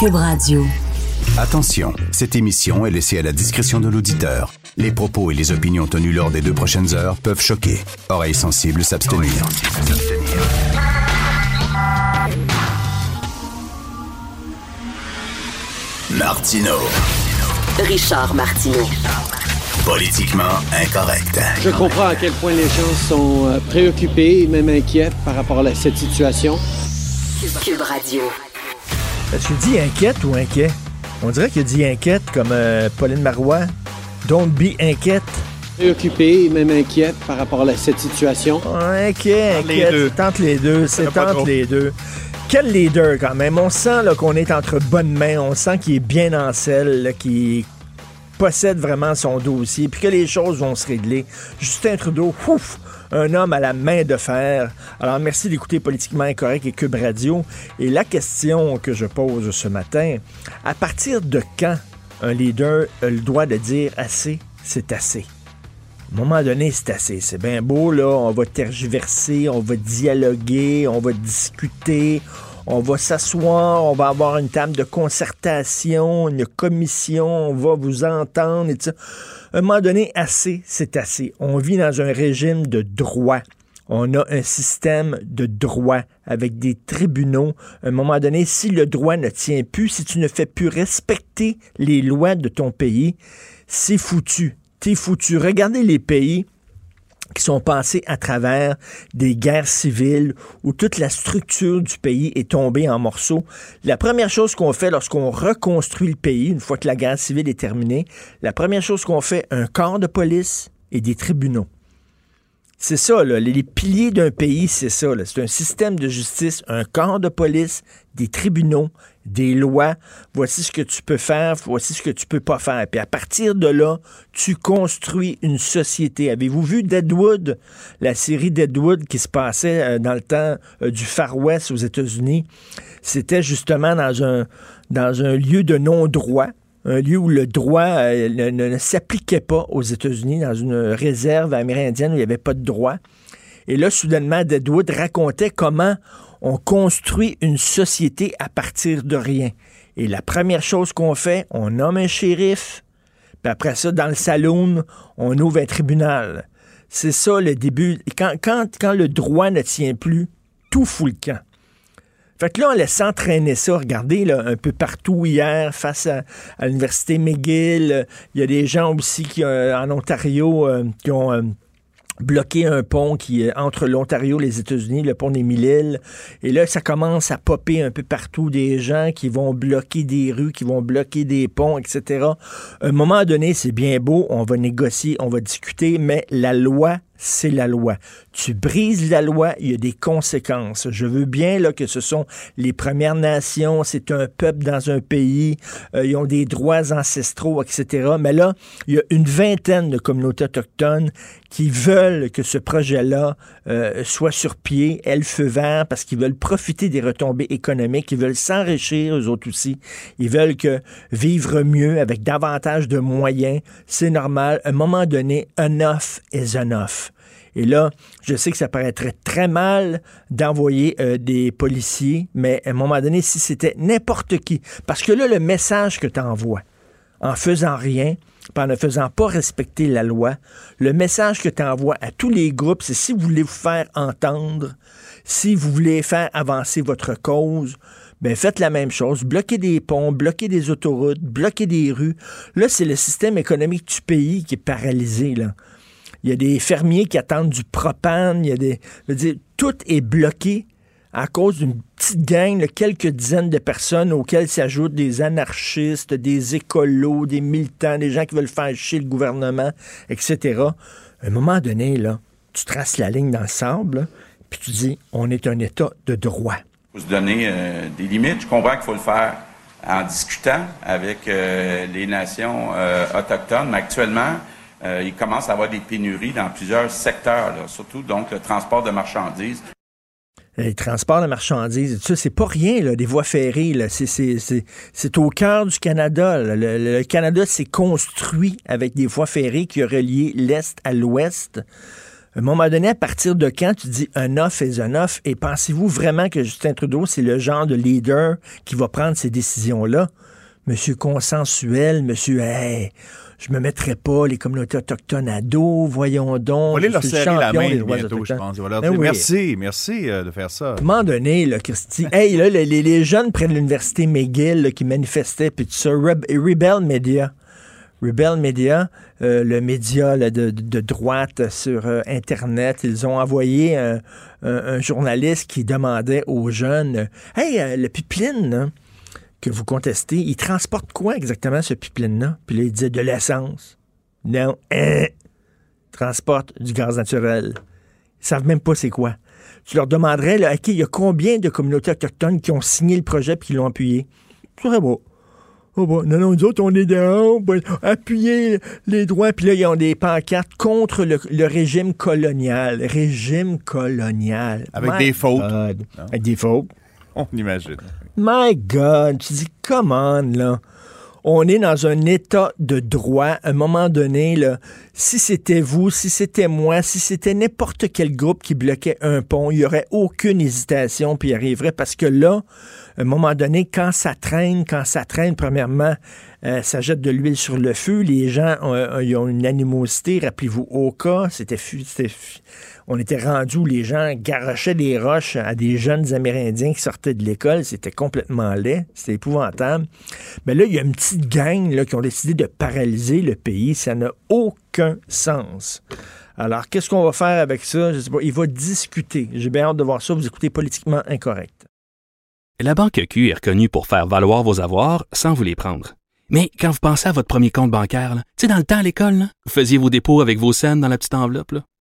Cube Radio. Attention, cette émission est laissée à la discrétion de l'auditeur. Les propos et les opinions tenues lors des deux prochaines heures peuvent choquer. Oreilles sensibles s'abstenir. Martino. Richard Martineau. Politiquement incorrect. Je comprends à quel point les gens sont euh, préoccupés et même inquiets par rapport à cette situation. Cube Radio. Tu dis inquiète ou inquiet? On dirait qu'il dit inquiète comme euh, Pauline Marois. Don't be inquiète. Préoccupés et même inquiets par rapport à cette situation. Inquiet, les inquiète. deux. Tente les deux. C'est tente les deux. Quel leader quand même? On sent qu'on est entre bonnes mains. On sent qu'il est bien en selle, qu'il possède vraiment son dossier, puis que les choses vont se régler. Justin Trudeau, ouf, un homme à la main de fer. Alors, merci d'écouter Politiquement Incorrect et Cube Radio. Et la question que je pose ce matin, à partir de quand un leader a le droit de dire assez, c'est assez? À un moment donné, c'est assez. C'est bien beau, là. On va tergiverser, on va dialoguer, on va discuter, on va s'asseoir, on va avoir une table de concertation, une commission, on va vous entendre et tout ça. Un moment donné, assez, c'est assez. On vit dans un régime de droit. On a un système de droit avec des tribunaux. Un moment donné, si le droit ne tient plus, si tu ne fais plus respecter les lois de ton pays, c'est foutu. T'es foutu. Regardez les pays sont passés à travers des guerres civiles où toute la structure du pays est tombée en morceaux. La première chose qu'on fait lorsqu'on reconstruit le pays, une fois que la guerre civile est terminée, la première chose qu'on fait, un corps de police et des tribunaux. C'est ça, là. Les, piliers d'un pays, c'est ça. C'est un système de justice, un corps de police, des tribunaux, des lois. Voici ce que tu peux faire, voici ce que tu peux pas faire. Puis à partir de là, tu construis une société. Avez-vous vu Deadwood, la série Deadwood qui se passait euh, dans le temps euh, du Far West aux États-Unis? C'était justement dans un, dans un lieu de non-droit un lieu où le droit euh, ne, ne- ne s'appliquait pas aux États-Unis, dans une réserve amérindienne où il n'y avait pas de droit. Et là, soudainement, Deadwood racontait comment on construit une société à partir de rien. Et la première chose qu'on fait, on nomme un shérif, puis après ça, dans le saloon, on ouvre un tribunal. C'est ça le début. Quand, quand, quand le droit ne tient plus, tout fout le camp. Fait que là, on laisse entraîner ça. Regardez, un peu partout hier, face à, l'Université McGill, euh, il y a des gens aussi qui, euh, en Ontario euh, qui ont bloqué un pont qui est entre l'Ontario et les États-Unis, le pont des Mille-Îles. Et là, ça commence à popper un peu partout des gens qui vont bloquer des rues, qui vont bloquer des ponts, etc. À un moment donné, c'est bien beau, on va négocier, on va discuter, mais la loi c'est la loi. Tu brises la loi, il y a des conséquences. Je veux bien là, que ce sont les Premières Nations, c'est un peuple dans un pays, euh, ils ont des droits ancestraux, etc. Mais là, il y a une vingtaine de communautés autochtones qui veulent que ce projet-là euh, soit sur pied, elles feu vert, parce qu'ils veulent profiter des retombées économiques, ils veulent s'enrichir, eux autres aussi. Ils veulent que vivre mieux avec davantage de moyens, c'est normal. À un moment donné, enough is enough. Et là, je sais que ça paraîtrait très mal d'envoyer euh, des policiers, mais à un moment donné, si c'était n'importe qui, parce que là, le message que tu envoies, en faisant rien, en ne faisant pas respecter la loi, le message que tu envoies à tous les groupes, c'est si vous voulez vous faire entendre, si vous voulez faire avancer votre cause, ben faites la même chose. Bloquez des ponts, bloquez des autoroutes, bloquez des rues. Là, c'est le système économique du pays qui est paralysé, là. Il y a des fermiers qui attendent du propane. Il y a des. Je veux dire, tout est bloqué à cause d'une petite gang de quelques dizaines de personnes auxquelles s'ajoutent des anarchistes, des écolos, des militants, des gens qui veulent faire chier le gouvernement, etc. À un moment donné, là, tu traces la ligne dans le puis tu dis, on est un État de droit. se donner des limites. Je comprends qu'il faut le faire en discutant avec les nations autochtones, mais actuellement, il commence à avoir des pénuries dans plusieurs secteurs, surtout donc le transport de marchandises. Les transports de marchandises, c'est pas rien, des voies ferrées. C'est au cœur du Canada. Le, Canada s'est construit avec des voies ferrées qui relié l'Est à l'Ouest. À un moment donné, à partir de quand tu dis un off est un off, et pensez-vous vraiment que Justin Trudeau, c'est le genre de leader qui va prendre ces décisions-là? Monsieur consensuel, monsieur, hey, je me mettrai pas les communautés autochtones à dos, voyons donc. On va leur serrer la main bientôt, je pense. Ben merci, merci euh, de faire ça. À un moment donné, là, Christy, hey, là, les, les, jeunes près de l'université McGill qui manifestaient, puis tout ça, Rebel Media. Rebel Media, euh, le média de, de, droite sur euh, Internet, ils ont envoyé un, un, journaliste qui demandait aux jeunes Hey, le pipeline, que vous contestez, il transporte quoi exactement, ce pipeline-là? Puis là, il disait de l'essence. Non, hein? transporte du gaz naturel. Ils savent même pas c'est quoi. Tu leur demanderais, là, OK, il y a combien de communautés autochtones qui ont signé le projet puis qui l'ont appuyé? C'est très beau. Oh bon. Non, non, nous autres, on est dehors, appuyer les droits. Puis là, ils ont des pancartes contre le, régime colonial. Régime colonial. Avec des fautes. Avec des fautes. On imagine. My God, tu dis, comment là? On est dans un état de droit. À un moment donné, là, si c'était vous, si c'était moi, si c'était n'importe quel groupe qui bloquait un pont, il n'y aurait aucune hésitation, puis il arriverait parce que là, à un moment donné, quand ça traîne, quand ça traîne, premièrement, euh, ça jette de l'huile sur le feu. Les gens ont, euh, ont une animosité. Rappelez-vous, au cas, c'était on était rendu où les gens garochaient des roches à des jeunes Amérindiens qui sortaient de l'école. C'était complètement laid. C'était épouvantable. Mais là, il y a une petite gang qui ont décidé de paralyser le pays. Ça n'a aucun sens. Alors, qu'est-ce qu'on va faire avec ça? Je sais pas. Il va discuter. J'ai bien hâte de voir ça. Vous écoutez politiquement incorrect. La Banque Q est reconnue pour faire valoir vos avoirs sans vous les prendre. Mais quand vous pensez à votre premier compte bancaire, tu sais, dans le temps à l'école, vous faisiez vos dépôts avec vos scènes dans la petite enveloppe.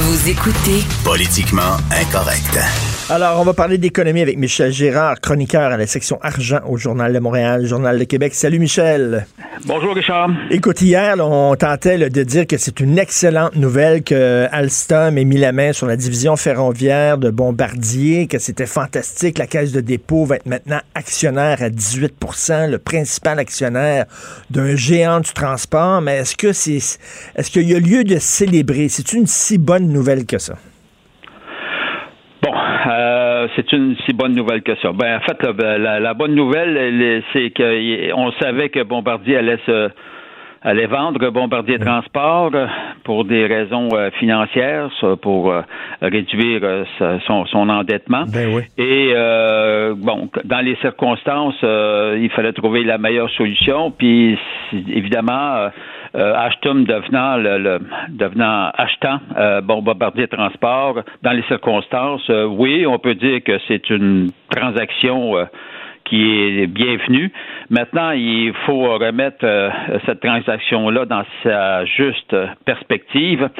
Vous écoutez Politiquement incorrect. Alors, on va parler d'économie avec Michel Gérard, chroniqueur à la section argent au Journal de Montréal, Journal de Québec. Salut Michel. Bonjour Richard. Écoute, hier, on tentait de dire que c'est une excellente nouvelle que Alstom ait mis la main sur la division ferroviaire de Bombardier, que c'était fantastique. La Caisse de dépôt va être maintenant actionnaire à 18% le principal actionnaire d'un géant du transport. Mais est-ce que c'est, est-ce qu'il y a lieu de célébrer? C'est une si bonne nouvelle que ça? Euh, c'est une si bonne nouvelle que ça. Ben, en fait, la, bonne nouvelle, c'est qu'on savait que Bombardier allait se allait vendre Bombardier Transport pour des raisons euh, financières, pour euh, réduire son, son, endettement. Ben oui. Et bon, dans les circonstances, il fallait trouver la meilleure solution. Puis évidemment, euh, Ashton devenant le, devenant achetant euh, bon bombardier transport dans les circonstances, euh, oui, on peut dire que c'est une transaction qui est bienvenue. Maintenant, il faut remettre cette transaction-là dans sa juste perspective.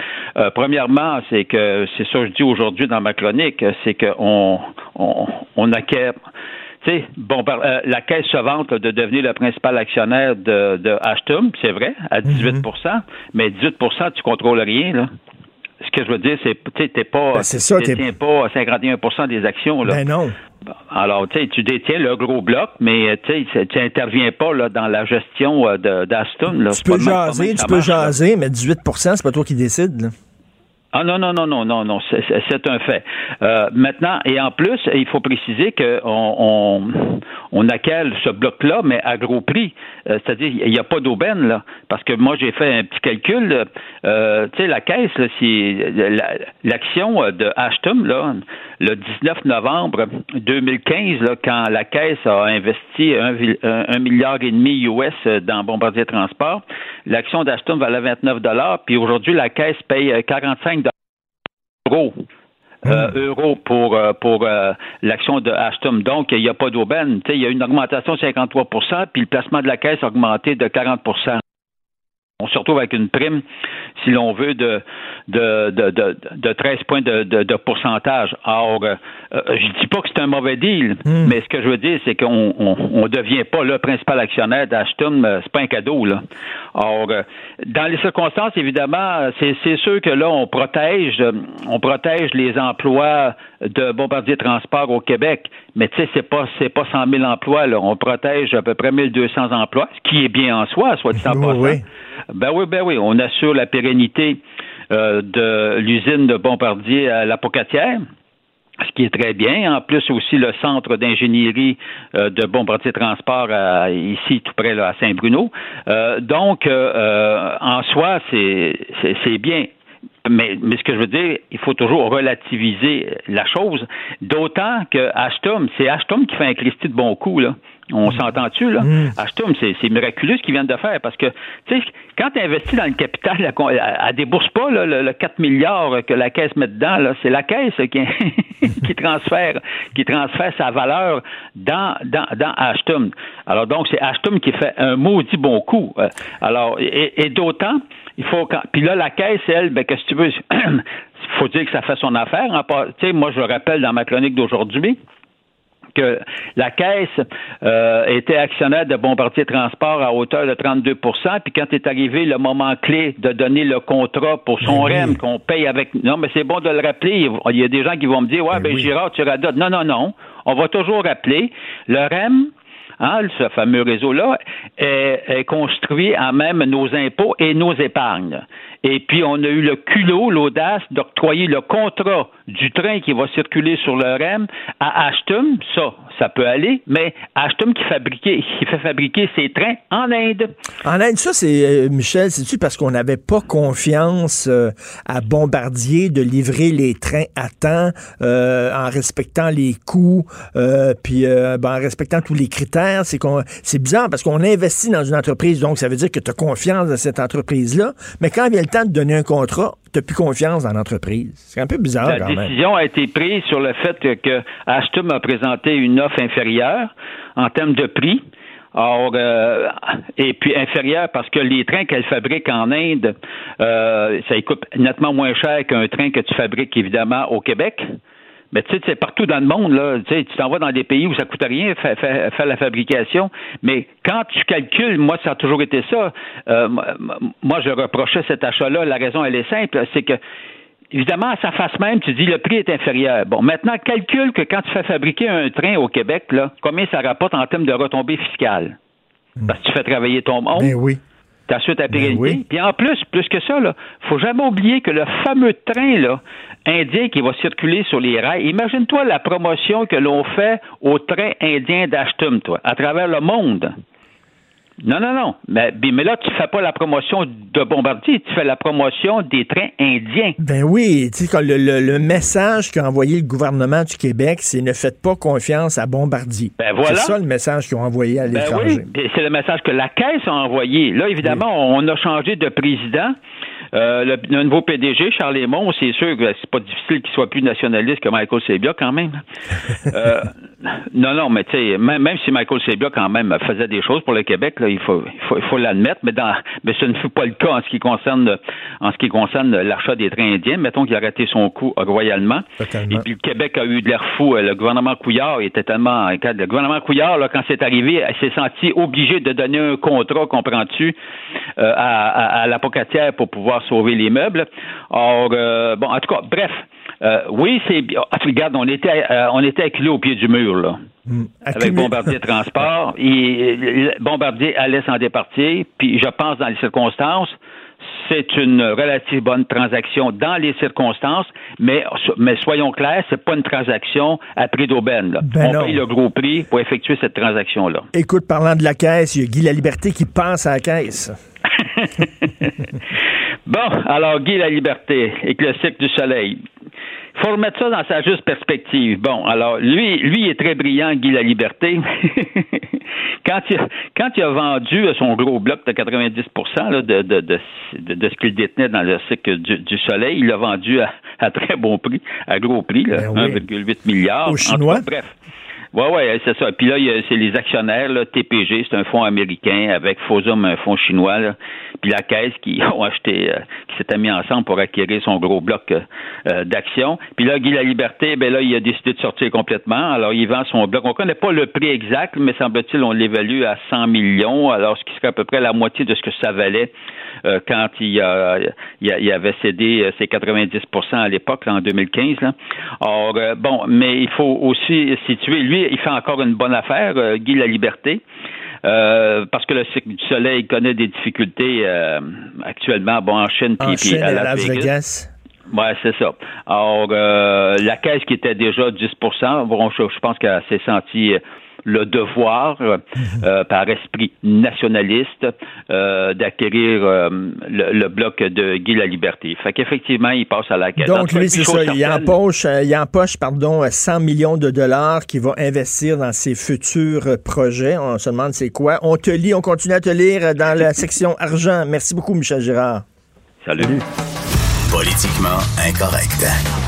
premièrement, c'est que c'est ça que je dis aujourd'hui dans ma chronique, c'est qu'on on, on acquiert bon, euh, la caisse se vante de devenir le principal actionnaire de, de Ashton, c'est vrai, à 18 mhm. mais 18% tu contrôles rien, là. Ce que je veux dire, c'est tu n'es pas, ben, ça, détiens pas 51% des actions. Là. Ben non. Alors, tu sais, tu détiens le gros bloc, mais tu n'interviens pas là, dans la gestion euh, d'Aston. Tu peux jaser, tu peux jaser, mais 18% c'est pas toi qui décides. Là. Ah non, non, non, non, non, non, c'est un fait. Euh, maintenant, et en plus, il faut préciser qu'on on, on acquiert ce bloc-là, mais à gros prix. Euh, c'est-à-dire, il n'y a pas d'aubaine, là. Parce que moi, j'ai fait un petit calcul. Euh, tu sais, la caisse, l'action de Ashton, là, le 19 novembre 2015, là, quand la caisse a investi un, milliard et demi US dans Bombardier Transport, l'action d'Ashton valait 29 dollars, puis aujourd'hui, la caisse paye 45 euros. Euh, hmm. euros pour euh, pour euh, l'action de Ashton. Donc, il n'y a pas d'aubaine. Il y a une augmentation de 53% puis le placement de la caisse a augmenté de 40 on se retrouve avec une prime, si l'on veut, de, de, de, de, 13 points de, de, pourcentage. Or, euh, je dis pas que c'est un mauvais deal, hmm. mais ce que je veux dire, c'est qu'on on, devient pas le principal actionnaire d'Ashton, c'est pas un cadeau. Là. Or, euh, dans les circonstances, évidemment, c'est, c'est sûr que là, on protège, on protège les emplois de Bombardier Transport au Québec, mais tu sais, c'est pas c'est pas 100 000 emplois. Là. On protège à peu près 1200 emplois, ce qui est bien en soi, soit dit en passant. Ben oui, ben oui, on assure la pérennité euh, de l'usine de Bombardier à la Pocatière ce qui est très bien. En plus aussi le centre d'ingénierie euh, de Bombardier Transport ici tout près à Saint-Bruno. Euh, donc en soi c'est bien. Mais, mais, ce que je veux dire, il faut toujours relativiser la chose. D'autant que Ashton, c'est Ashton qui fait un Christy de bon coup, là. On mm. s'entend-tu, là? Mm. c'est miraculeux ce qu'ils viennent de faire parce que, tu sais, quand tu investis dans le capital, elle, elle, débourse pas le, 4 milliards que la caisse met dedans. C'est la caisse qui, qui, transfère, qui transfère sa valeur dans, dans, dans Ashton. Alors, donc, c'est Ashton qui fait un maudit bon coup. Euh, alors, et, d'autant, il faut quand, puis là, la caisse, elle, ben, qu'est-ce que tu veux? Il faut dire que ça fait son affaire. Tu sais, moi, je rappelle dans ma chronique d'aujourd'hui, que la Caisse euh, était actionnaire de Bombardier Transport à hauteur de 32% puis quand est arrivé le moment clé de donner le contrat pour son REM qu'on paye avec... Non, mais c'est bon de le rappeler. Il y a des gens qui vont me dire, ouais, ben, ben Girard, tu radotes. Non, non, non. On va toujours rappeler. Le REM, Hein, ce fameux réseau-là, est, construit à même nos impôts et nos épargnes. Et puis, on a eu le culot, l'audace d'octroyer le contrat du train qui va circuler sur le REM à Ashton. Ça, ça peut aller, mais Ashton qui, qui fait fabriquer ses trains en Inde. En Inde, ça, c'est, euh, Michel, c'est-tu parce qu'on n'avait pas confiance euh, à Bombardier de livrer les trains à temps euh, en respectant les coûts, puis ben, en respectant tous les critères? C'est, qu'on, c'est bizarre parce qu'on investit dans une entreprise, donc ça veut dire que tu as confiance dans cette entreprise-là, mais quand vient le temps de donner un contrat, tu n'as plus confiance dans l'entreprise. C'est un peu bizarre La décision a été prise sur le fait que Ashton a présenté une offre inférieure en termes de prix. Or, euh, et puis inférieure parce que les trains qu'elle fabrique en Inde, euh, ça coûte nettement moins cher qu'un train que tu fabriques évidemment au Québec. Mais tu sais, c'est partout dans le monde, là. Tu t'en vas dans des pays où ça coûte rien faire, faire, la fabrication. Mais quand tu calcules, moi, ça a toujours été ça. Euh, moi, je reprochais cet achat-là. La raison, elle est simple, c'est que évidemment, à sa face même, tu dis le prix est inférieur. Bon, maintenant, calcule que quand tu fais fabriquer un train au Québec, là, combien ça rapporte en termes de retombées fiscales? Parce que tu fais travailler ton monde. Ben oui. T'assures ta ben pérennité. Puis en plus, plus que ça, là, faut jamais oublier que le fameux train là, indien qui va circuler sur les rails, imagine-toi la promotion que l'on fait au train indien d'Ashtum, toi, à travers le monde. Non, non, non. Mais, mais là, tu fais pas la promotion de Bombardier, tu fais la promotion des trains indiens. Ben oui, tu sais, le, le, message qu'a envoyé le gouvernement du Québec, c'est ne faites pas confiance à Bombardier. Ben voilà. C'est ça le message qu'ils ont envoyé à ben l'étranger. oui, c'est le message que la Caisse a envoyé. Là, évidemment, on a changé de président. Euh, le, nouveau PDG, Charles Lemont, c'est sûr que c'est pas difficile qu'il soit plus nationaliste que Michael Sebia quand même. euh, non, non, mais tu sais, même, même, si Michael Sebia quand même faisait des choses pour le Québec, là, il faut, il faut, il faut l'admettre, mais dans, mais ce ne fut pas le cas en ce qui concerne, en ce qui concerne l'achat des trains indiens. Mettons qu'il a raté son coup royalement. Et puis le Québec a eu de l'air fou. Le gouvernement Couillard était tellement, le gouvernement Couillard, là, quand c'est arrivé, s'est senti obligé de donner un contrat, comprends-tu, euh, à, à, à la Pocatière pour pouvoir sauver les meubles. Or, euh, bon, en tout cas, bref, euh, oui, c'est. Ah, regarde, on était, euh, on était acculé au pied du mur, là. Hmm. Avec Bombardier Transport. Et Bombardier allait s'en départir. Puis je pense, dans les circonstances, c'est une relative bonne transaction dans les circonstances, mais, mais soyons clairs, c'est pas une transaction à prix d'aubaine. Ben On paye le gros prix pour effectuer cette transaction-là. Écoute, parlant de la caisse, il y a Guy La Liberté qui pense à la caisse. bon, alors Guy La Liberté et le cycle du soleil faut remettre ça dans sa juste perspective. Bon, alors lui, lui il est très brillant, Guy La Liberté. quand, il, quand il a vendu son gros bloc de 90 de, de, de, de, ce qu'il détenait dans le cycle du, Soleil, il l'a vendu à, très bon prix, à gros prix, 1,8 ben milliard. Aux Chinois? bref. Oui, oui, c'est ça. Puis là, c'est les actionnaires, là, TPG, c'est un fonds américain avec Fosum, un fonds chinois, là, puis la caisse qui ont acheté, euh, qui s'était mis ensemble pour acquérir son gros bloc euh, euh, d'actions. Puis là, Guy La Liberté, ben là, il a décidé de sortir complètement. Alors, il vend son bloc. On ne connaît pas le prix exact, mais semble-t-il, on l'évalue à 100 millions, alors ce qui serait à peu près la moitié de ce que ça valait quand il, a, il, avait cédé ses 90% à l'époque, en 2015. Là. Or, bon, mais il faut aussi situer, lui, il fait encore une bonne affaire, euh, Guy La Liberté. Euh, parce que le cycle du soleil connaît des difficultés euh, actuellement bon, en Chine puis à Las, Vegas. Oui, c'est ça. Alors, la caisse qui était déjà 10 bon, je pense qu'elle s'est sentie le devoir, euh, mhm. euh, par esprit nationaliste, euh, d'acquérir le, bloc de Guy la Liberté. Fait qu'effectivement, il passe à la caisse. Donc, lui, c'est ça. Il empoche, il empoche pardon, 100 millions de dollars qu'il va investir dans ses futurs projets. On se demande c'est quoi. On te lit, on continue à te lire dans la section argent. Merci beaucoup, Michel Girard. Salut. Salut. Politiquement incorrect.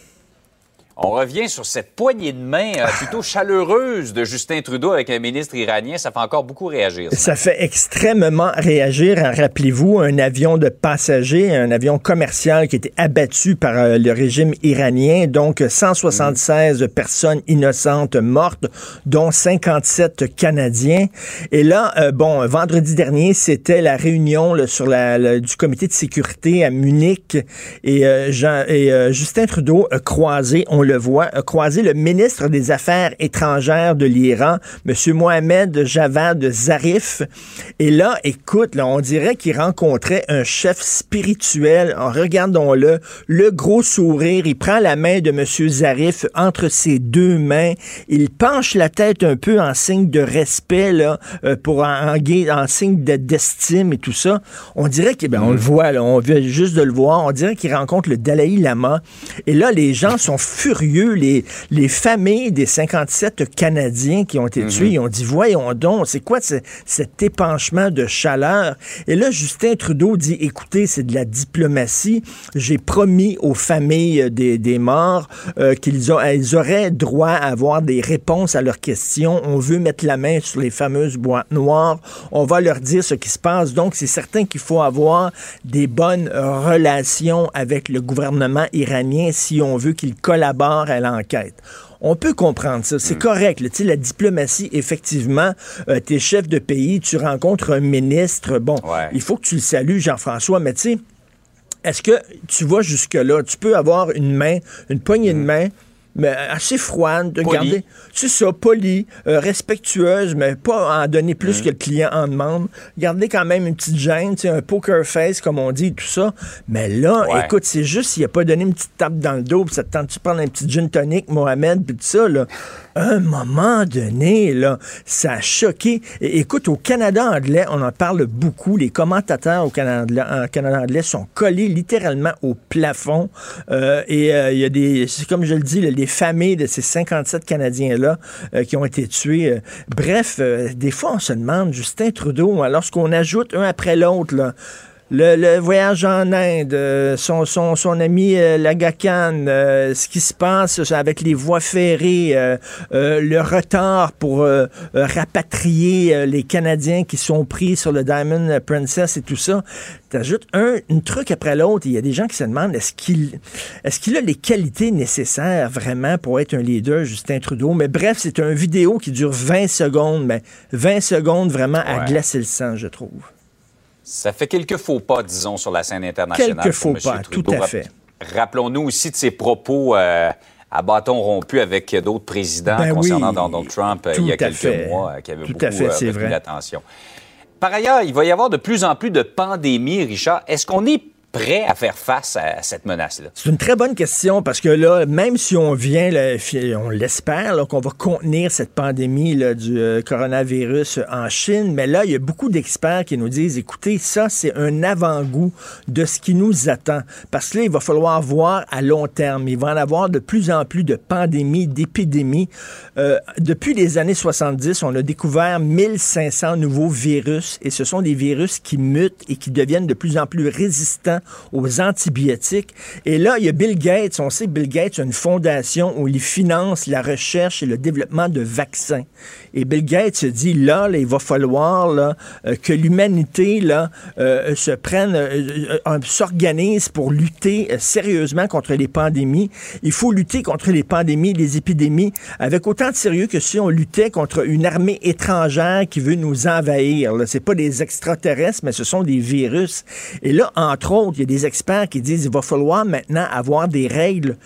On revient sur cette poignée de main euh, plutôt chaleureuse de Justin Trudeau avec un ministre iranien. Ça fait encore beaucoup réagir. Ça, fait extrêmement réagir. Rappelez-vous, un avion de passagers, un avion commercial qui était abattu par euh, le régime iranien. Donc, 176 personnes innocentes mortes, dont 57 Canadiens. Et là, euh, bon, vendredi dernier, c'était la réunion sur la, du comité de sécurité à Munich. Et, Jean, et Justin Trudeau a croisé, on le voit, a croisé le ministre des Affaires étrangères de l'Iran, M. Mohamed Javad Zarif. Et là, écoute, là, on dirait qu'il rencontrait un chef spirituel. Regardons-le, le gros sourire. Il prend la main de M. Zarif entre ses deux mains. Il penche la tête un peu en signe de respect, là, euh, pour en, en, signe d'estime et tout ça. On dirait qu'il, ben, on le voit, là, on vient juste de le voir. On dirait qu'il rencontre le Dalai Lama. Et là, les gens sont furieux les, les familles des 57 Canadiens qui ont été tués, mhm. ils ont dit, voyons donc, c'est quoi cet épanchement de chaleur? Et là, Justin Trudeau dit, écoutez, c'est de la diplomatie. J'ai promis aux familles des, des morts euh, qu'ils auraient droit à avoir des réponses à leurs questions. On veut mettre la main sur les fameuses boîtes noires. On va leur dire ce qui se passe. Donc, c'est certain qu'il faut avoir des bonnes relations avec le gouvernement iranien si on veut qu'il collabore à l'enquête. On peut comprendre ça, c'est mm. correct. la diplomatie, effectivement, euh, t'es chef de pays, tu rencontres un ministre, bon, il faut que tu le salues, Jean-François, mais tu sais, est-ce que tu vas jusque-là? Tu peux avoir une main, une poignée de mm. main, mais assez froide, de garder, c'est ça, poli, euh, respectueuse, mais pas en donner plus mm. que le client en demande. Garder quand même une petite gêne, un poker face, comme on dit, tout ça. Mais là, écoute, c'est juste s'il a pas donné une petite tape dans le dos, puis ça te tente de prendre un petit gin tonic, Mohamed, puis tout ça, là un moment donné, là, ça a choqué. écoute, au Canada anglais, on en parle beaucoup. Les commentateurs au Canada, en Canada anglais sont collés littéralement au plafond. Euh, et euh, il y a des, comme je le dis, les familles de ces 57 Canadiens-là euh, qui ont été tués. bref, des fois, on se demande, Justin Trudeau, lorsqu'on ajoute un après l'autre, le, voyage en Inde, euh, son, son, son ami euh, Lagacan, euh, ce qui se passe avec les voies ferrées, le retard pour rapatrier les Canadiens qui sont pris sur le Diamond Princess et tout ça. T'ajoutes un, truc après l'autre. Il y a des gens qui se demandent est-ce qu'il est-ce qu'il a les qualités nécessaires vraiment pour être un leader, Justin Trudeau? Mais bref, c'est une vidéo qui dure 20 secondes, mais 20 secondes vraiment à glacer le sang, je trouve. Ça fait quelques faux pas, disons, sur la scène internationale. Quelques faux pas, tout à fait. Rappelons-nous aussi de ses propos à bâton rompu avec d'autres présidents ben concernant Donald Trump il y a quelques mois qui avaient beaucoup retenu l'attention. Par ailleurs, il va y avoir de plus en plus de pandémies, Richard. Est-ce qu'on est prêt à faire face à cette menace-là? C'est une très bonne question parce que là, même si on vient, on l'espère, qu'on va contenir cette pandémie du euh, coronavirus en Chine, mais là, il y a beaucoup d'experts qui nous disent, écoutez, ça, c'est un avant-goût de ce qui nous attend. Parce que là, il va falloir voir à long terme. Il va en avoir de plus en plus de pandémies, d'épidémies. Euh, depuis les années 70, on a découvert 1500 nouveaux virus et ce sont des virus qui mutent et qui deviennent de plus en plus résistants aux antibiotiques. Et là, il y a Bill Gates. On sait que Bill Gates a une fondation où il finance la recherche et le développement de vaccins. Et Bill Gates se dit, là, il va falloir là, euh, que l'humanité euh, se prenne, euh, s'organise pour lutter sérieusement contre les pandémies. Il faut lutter contre les pandémies, les épidémies, avec autant de sérieux que si on luttait contre une armée étrangère qui veut nous envahir. Ce pas des extraterrestres, mais ce sont des virus. Et là, entre autres, il y a des experts qui disent qu'il va falloir maintenant avoir des règles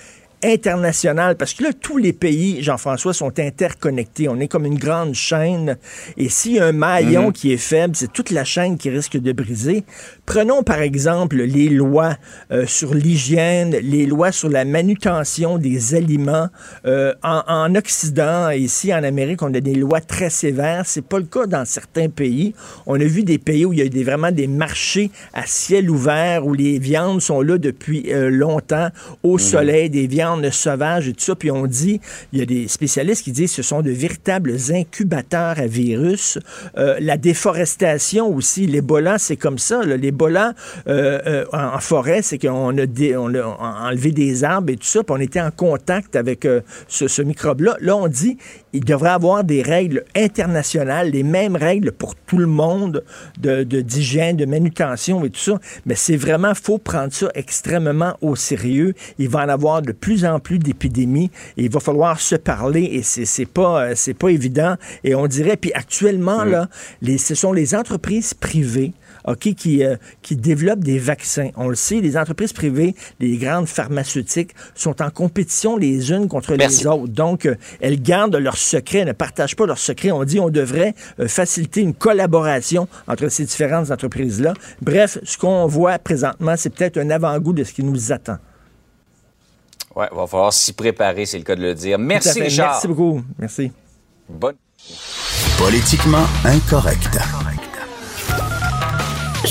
internationale, parce que là, tous les pays, Jean-François, sont interconnectés. On est comme une grande chaîne. Et s'il y a un maillon mhm. qui est faible, c'est toute la chaîne qui risque de briser. Prenons par exemple les lois euh, sur l'hygiène, les lois sur la manutention des aliments. Euh, en, en, Occident, ici en Amérique, on a des lois très sévères. C'est pas le cas dans certains pays. On a vu des pays où il y a des, vraiment des marchés à ciel ouvert, où les viandes sont là depuis euh, longtemps, au mhm. soleil, des viandes sauvage et tout ça. Puis on dit, il y a des spécialistes qui disent que ce sont de véritables incubateurs à virus. Euh, la déforestation aussi, l'Ebola, c'est comme ça. L'Ebola euh, euh, en, forêt, c'est qu'on a, on a enlevé des arbres et tout ça, puis on était en contact avec ce, ce microbe-là. Là, on dit, il devrait avoir des règles internationales, les mêmes règles pour tout le monde de, d'hygiène, de, manutention et tout ça. Mais c'est vraiment, faut prendre ça extrêmement au sérieux. Il va en avoir de plus en plus d'épidémies et il va falloir se parler et c'est, pas, euh, c'est pas évident. Et on dirait, puis actuellement, là, les, ce sont les entreprises privées OK, qui, euh, qui développent des vaccins. On le sait, les entreprises privées, les grandes pharmaceutiques sont en compétition les unes contre les autres. Donc, euh, elles gardent leurs secrets, ne partagent pas leurs secrets. On dit on devrait euh, faciliter une collaboration entre ces différentes entreprises-là. Bref, ce qu'on voit présentement, c'est peut-être un avant-goût de ce qui nous attend. Oui, il va falloir s'y préparer, c'est le cas de le dire. Merci, Richard. Merci beaucoup. Merci. Bonne. Politiquement incorrect.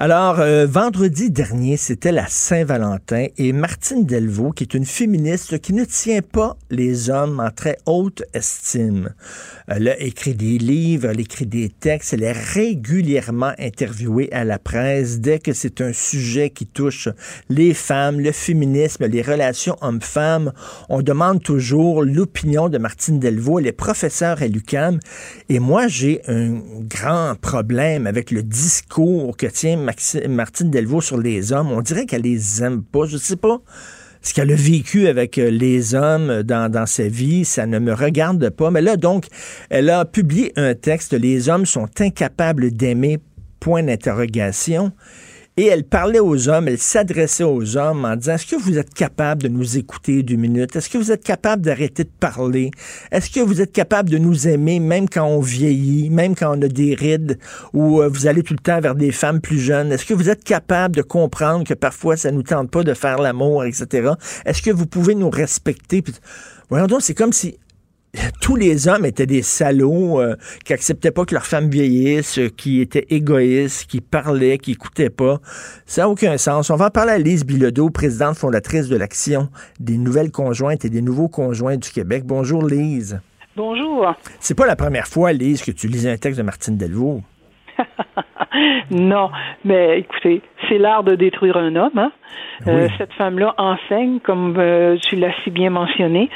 Alors, euh, vendredi dernier, c'était la Saint-Valentin et Martine Delvaux, qui est une féministe qui ne tient pas les hommes en très haute estime. Elle a écrit des livres, elle écrit des textes, elle est régulièrement interviewée à la presse dès que c'est un sujet qui touche les femmes, le féminisme, les relations hommes-femmes. On demande toujours l'opinion de Martine Delvaux. Elle est professeure à l'UCAM et moi, j'ai un grand problème avec le discours que tient Martine Delvaux sur les hommes, on dirait qu'elle les aime pas. Je sais pas ce qu'elle a vécu avec euh, les hommes dans, dans sa vie, ça ne me regarde pas. Mais là, donc, elle a publié un texte, Les hommes sont incapables d'aimer, point d'interrogation. Et elle parlait aux hommes, elle s'adressait aux hommes en disant, est-ce que vous êtes capable de nous écouter deux minutes? Est-ce que vous êtes capable d'arrêter de parler? Est-ce que vous êtes capable de nous aimer même quand on vieillit, même quand on a des rides ou euh, vous allez tout le temps vers des femmes plus jeunes? Est-ce que vous êtes capable de comprendre que parfois ça nous tente pas de faire l'amour, etc.? Est-ce que vous pouvez nous respecter? Voyons donc, c'est comme si tous les hommes étaient des salauds euh, qui acceptaient pas que leurs femmes vieillissent, qui étaient égoïstes, qui parlaient, qui écoutaient pas. Ça n'a aucun sens. On va en parler à Lise Bilodeau, présidente fondatrice de l'Action des nouvelles conjointes et des nouveaux conjoints du Québec. Bonjour Lise. Bonjour. C'est pas la première fois, Lise, que tu lis un texte de Martine Delvaux. non, mais écoutez, c'est l'art de détruire un homme. Hein? Euh, cette femme-là enseigne, comme euh, tu l'as si bien mentionné.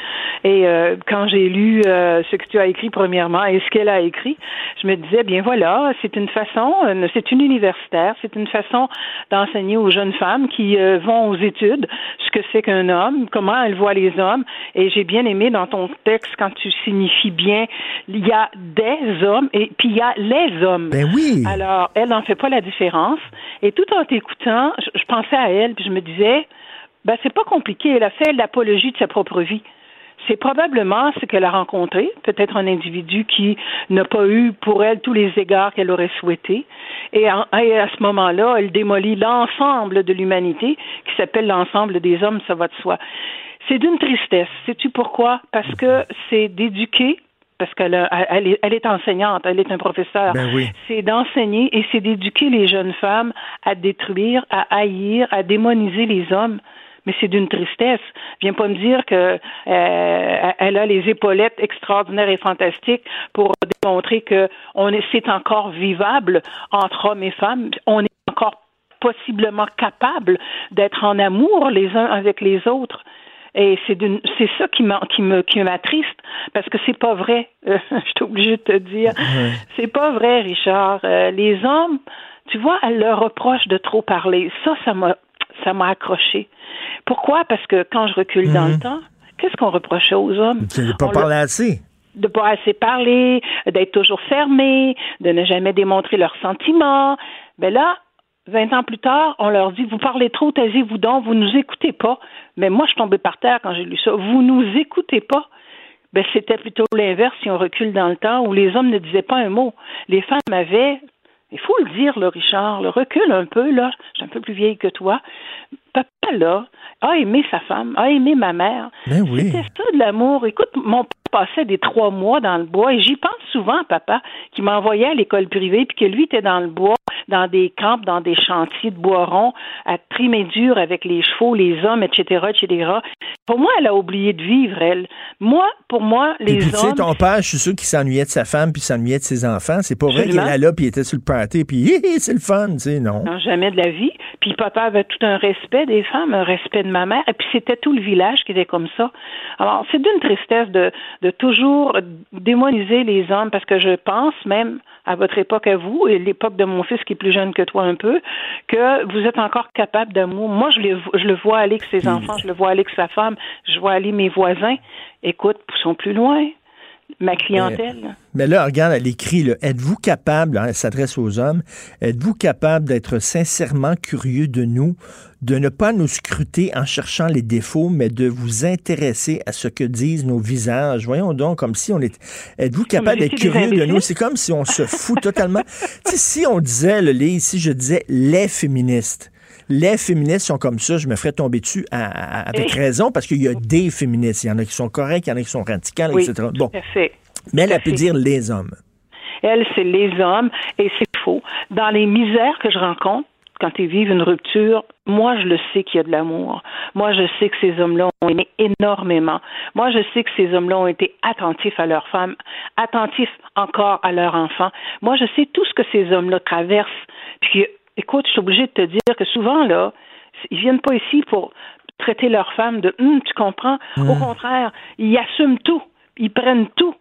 Et euh, quand j'ai lu ce que tu as écrit premièrement et ce qu'elle a écrit, je me disais, bien voilà, c'est une façon, c'est une universitaire, c'est une façon d'enseigner aux jeunes femmes qui vont aux études ce que c'est qu'un homme, comment elle voit les hommes Et j'ai bien aimé dans ton texte quand tu signifies bien, il y a des hommes et puis il y a les hommes. Ben oui. Alors, elle n'en fait pas la différence. Et tout en t'écoutant, je, pensais à elle, puis je me disais, ben c'est pas compliqué. Elle a fait l'apologie de sa propre vie c'est probablement ce qu'elle a rencontré, peut-être un individu qui n'a pas eu pour elle tous les égards qu'elle aurait souhaités. Et, à ce moment-là, elle démolit l'ensemble de l'humanité, qui s'appelle l'ensemble des hommes, ça va de soi. C'est d'une tristesse. Sais-tu pourquoi? Parce que c'est d'éduquer parce qu'elle elle est, elle est, enseignante, elle est un professeur. Ben oui. C'est d'enseigner et c'est d'éduquer les jeunes femmes à détruire, à haïr, à démoniser les hommes mais c'est d'une tristesse. Viens pas me dire que euh, elle a les épaulettes extraordinaires et fantastiques pour démontrer que on est, c'est encore vivable entre hommes et femmes. On est encore possiblement capable d'être en amour les uns avec les autres. Et c'est c'est ça qui qui me qui m'attriste parce que c'est pas vrai. je suis obligée de te dire, c'est pas vrai, Richard. Euh, les hommes, tu vois, elle leur reproche de trop parler. Ça, ça m'a ça m'a accroché. Pourquoi? Parce que quand je recule dans le mhm. temps, qu'est-ce qu'on reprochait aux hommes? De ne pas parler assez de pas assez parler, d'être toujours fermé, de ne jamais démontrer leurs sentiments. Ben là, 20 ans plus tard, on leur dit, vous parlez trop, taisez-vous donc, vous nous écoutez pas. Mais moi, je suis tombée par terre quand j'ai lu ça. Vous nous écoutez pas. Ben, c'était plutôt l'inverse si on recule dans le temps où les hommes ne disaient pas un mot. Les femmes avaient il faut le dire, là, Richard, le recule un peu, là, je suis un peu plus vieille que toi. Papa, là, a aimé sa femme, a aimé ma mère. Ben oui. C'était ça de l'amour. Écoute, mon père passait des trois mois dans le bois et j'y pense souvent, papa, qui m'envoyait à l'école privée puis que lui était dans le bois, dans des camps, dans des chantiers de bois rond, à trimer dur avec les chevaux, les hommes, etc., etc. Pour moi, elle a oublié de vivre, elle. Moi, pour moi, les puis, hommes... Tu sais, ton père, je suis sûr qu'il s'ennuyait de sa femme puis s'ennuyait de ses enfants. C'est pas vrai qu'il là puis il était sur le party puis c'est le fun, tu sais, non. Non, jamais de la vie. Puis papa avait tout un respect des femmes, un respect de ma mère, et puis c'était tout le village qui était comme ça. Alors, c'est d'une tristesse de, de toujours démoniser les hommes, parce que je pense même à votre époque à vous et l'époque de mon fils qui est plus jeune que toi un peu, que vous êtes encore capable d'amour. Moi, je le, je le vois aller avec ses enfants, je le vois aller avec sa femme, je vois aller mes voisins. Écoute, poussons plus loin ma clientèle. Mais, là, regarde, elle écrit, êtes-vous capable, hein, elle s'adresse aux hommes, êtes-vous capable d'être sincèrement curieux de nous, de ne pas nous scruter en cherchant les défauts, mais de vous intéresser à ce que disent nos visages? Voyons donc, comme si on est... Êtes-vous capable d'être curieux de nous? C'est comme si on se fout totalement. si on disait, le si je disais les féministes, les féministes sont comme ça, je me ferais tomber dessus avec raison parce qu'il y a des féministes. Il y en a qui sont corrects, il y en a qui sont radicales, etc. Bon. Mais elle, a pu dire les hommes. Elle, c'est les hommes et c'est faux. Dans les misères que je rencontre, quand ils vivent une rupture, moi, je le sais qu'il y a de l'amour. Moi, je sais que ces hommes-là ont aimé énormément. Moi, je sais que ces hommes-là ont été attentifs à leurs femmes, attentifs encore à leurs enfants. Moi, je sais tout ce que ces hommes-là traversent. Puis écoute, je suis obligée de te dire que souvent, là, ils viennent pas ici pour traiter leur femme de hum, tu comprends? Au contraire, ils assument tout. Ils prennent tout.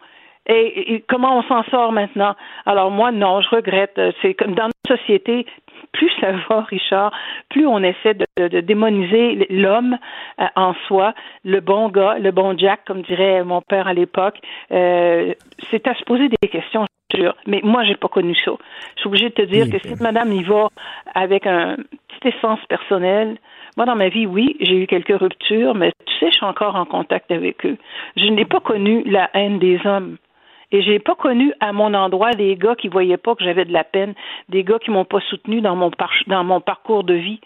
Et, comment on s'en sort maintenant? Alors moi, non, je regrette. C'est comme dans notre société, plus ça va, Richard, plus on essaie de, démoniser l'homme euh, en soi, le bon gars, le bon Jack, comme dirait mon père à l'époque. Euh, c'est à se poser des questions. Mais moi, j'ai pas connu ça. Je suis obligée de te dire que si madame y va avec un petit essence personnel, moi, dans ma vie, oui, j'ai eu quelques ruptures, mais tu sais, je suis encore en contact avec eux. Je n'ai pas connu la haine des hommes. Et j'ai pas connu à mon endroit des gars qui voyaient pas que j'avais de la peine, des gars qui m'ont pas soutenu dans mon dans mon parcours de vie.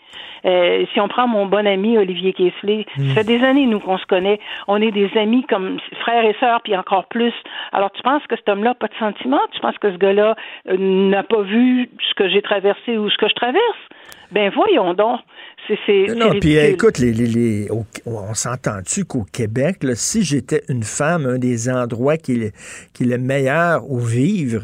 Euh, si on prend mon bon ami Olivier Kessler, ça fait des années nous qu'on se connaît, on est des amis comme frères et sœurs puis encore plus. Alors tu penses que cet homme-là n'a pas de sentiments? Tu penses que ce gars-là euh, n'a pas vu ce que j'ai traversé ou ce que je traverse? Ben voyons donc. C'est, non, puis écoute, les, les, on s'entend-tu qu'au Québec, si j'étais une femme, un des endroits qui est le meilleur où vivre,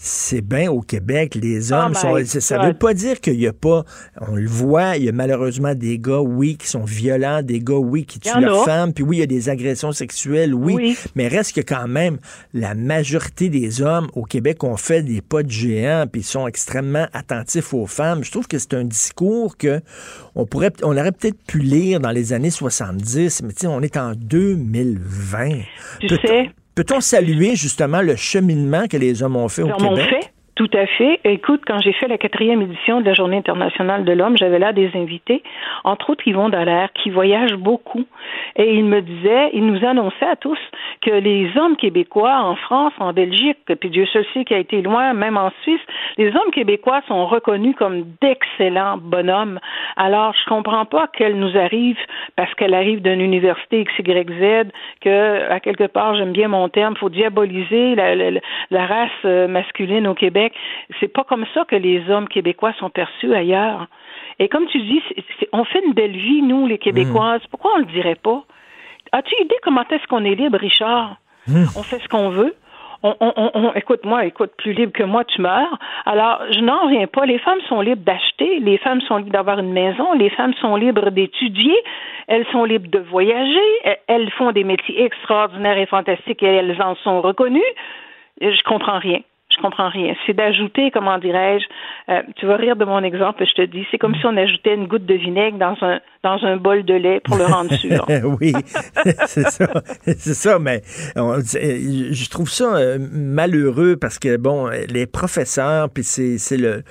c'est bien au Québec, les hommes oh sont. Ça veut pas dire qu'il y a pas. On le voit, il y a malheureusement des gars, oui, qui sont violents, des gars, oui, qui tuent leurs femmes, puis oui, il y a des agressions sexuelles, oui, mais reste que quand même, la majorité des hommes au Québec ont fait des pas de géants, puis sont extrêmement attentifs aux femmes. Je trouve que c'est un discours que on pourrait, on aurait peut-être pu lire dans les années 70, mais tu sais, on est en 2020. Tu sais, Peut-on saluer justement le cheminement que les hommes ont fait au Québec? Tout à fait. Écoute, quand j'ai fait la quatrième édition de la Journée internationale de l'homme, j'avais là des invités, entre autres Yvon Dallaire, qui voyage beaucoup. Et il me disait, il nous annonçait à tous que les hommes québécois en France, en Belgique, puis Dieu seul sait qui a été loin, même en Suisse, les hommes québécois sont reconnus comme d'excellents bonhommes. Alors, je comprends pas qu'elle nous arrive parce qu'elle arrive d'une université XYZ, que, à quelque part, j'aime bien mon terme, faut diaboliser la, la race euh, masculine au Québec c'est pas comme ça que les hommes québécois sont perçus ailleurs. Et comme tu dis, on fait une belle vie, nous, les Québécoises. Mm. Pourquoi on le dirait pas? As-tu idée comment est-ce qu'on est libre, Richard? Mm. On fait ce qu'on veut. On, écoute, moi, écoute, plus libre que moi, tu meurs. Alors, je n'en reviens pas. Les femmes sont libres d'acheter, les femmes sont libres d'avoir une maison, les femmes sont libres d'étudier, elles sont libres de voyager, elles font des métiers extraordinaires et fantastiques et elles en sont reconnues. Je comprends rien je comprends rien. C'est d'ajouter, comment dirais-je, euh, tu vas rire de mon exemple, je te dis, c'est comme si on ajoutait une goutte de vinaigre dans un dans un bol de lait pour le rendre sûr. oui, c'est ça, c'est ça, mais je trouve ça euh, malheureux parce que bon, les professeurs, puis c'est le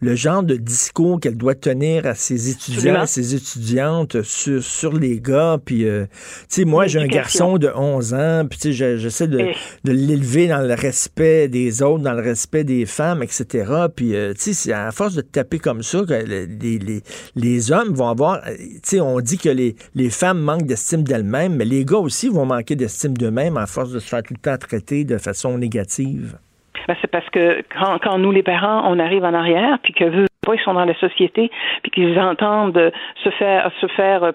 le genre de discours qu'elle doit tenir à ses étudiants, à ses étudiantes sur sur les gars, puis euh, tu sais, moi j'ai un garçon de 11 ans, puis tu sais, j'essaie de, de l'élever dans le respect des autres, dans le respect des femmes, etc. Puis, euh, tu sais, à force de taper comme ça, que les, les, les hommes vont avoir. Euh, tu sais, on dit que les, les femmes manquent d'estime d'elles-mêmes, mais les gars aussi vont manquer d'estime d'eux-mêmes à force de se faire tout le temps traiter de façon négative. Ben, c'est parce que quand, quand, nous, les parents, on arrive en arrière, puis que eux, ils sont dans la société, puis qu'ils entendent se faire, se faire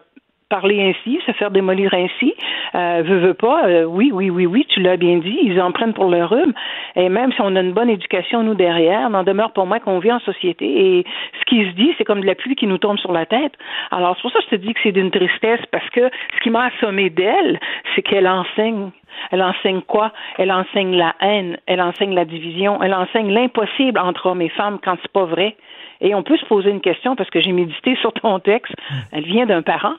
parler ainsi, se faire démolir ainsi, euh, veut, veut pas, euh, oui, oui, oui, oui, tu l'as bien dit, ils en prennent pour leur rhume. Et même si on a une bonne éducation, nous, derrière, n'en demeure pour moi qu'on vit en société. Et ce qui se dit, c'est comme de la pluie qui nous tombe sur la tête. Alors, c'est pour ça que je te dis que c'est d'une tristesse, parce que ce qui m'a assommé d'elle, c'est qu'elle enseigne elle enseigne quoi? Elle enseigne la haine, elle enseigne la division, elle enseigne l'impossible entre hommes et femmes quand c'est pas vrai. Et on peut se poser une question parce que j'ai médité sur ton texte. Elle vient d'un parent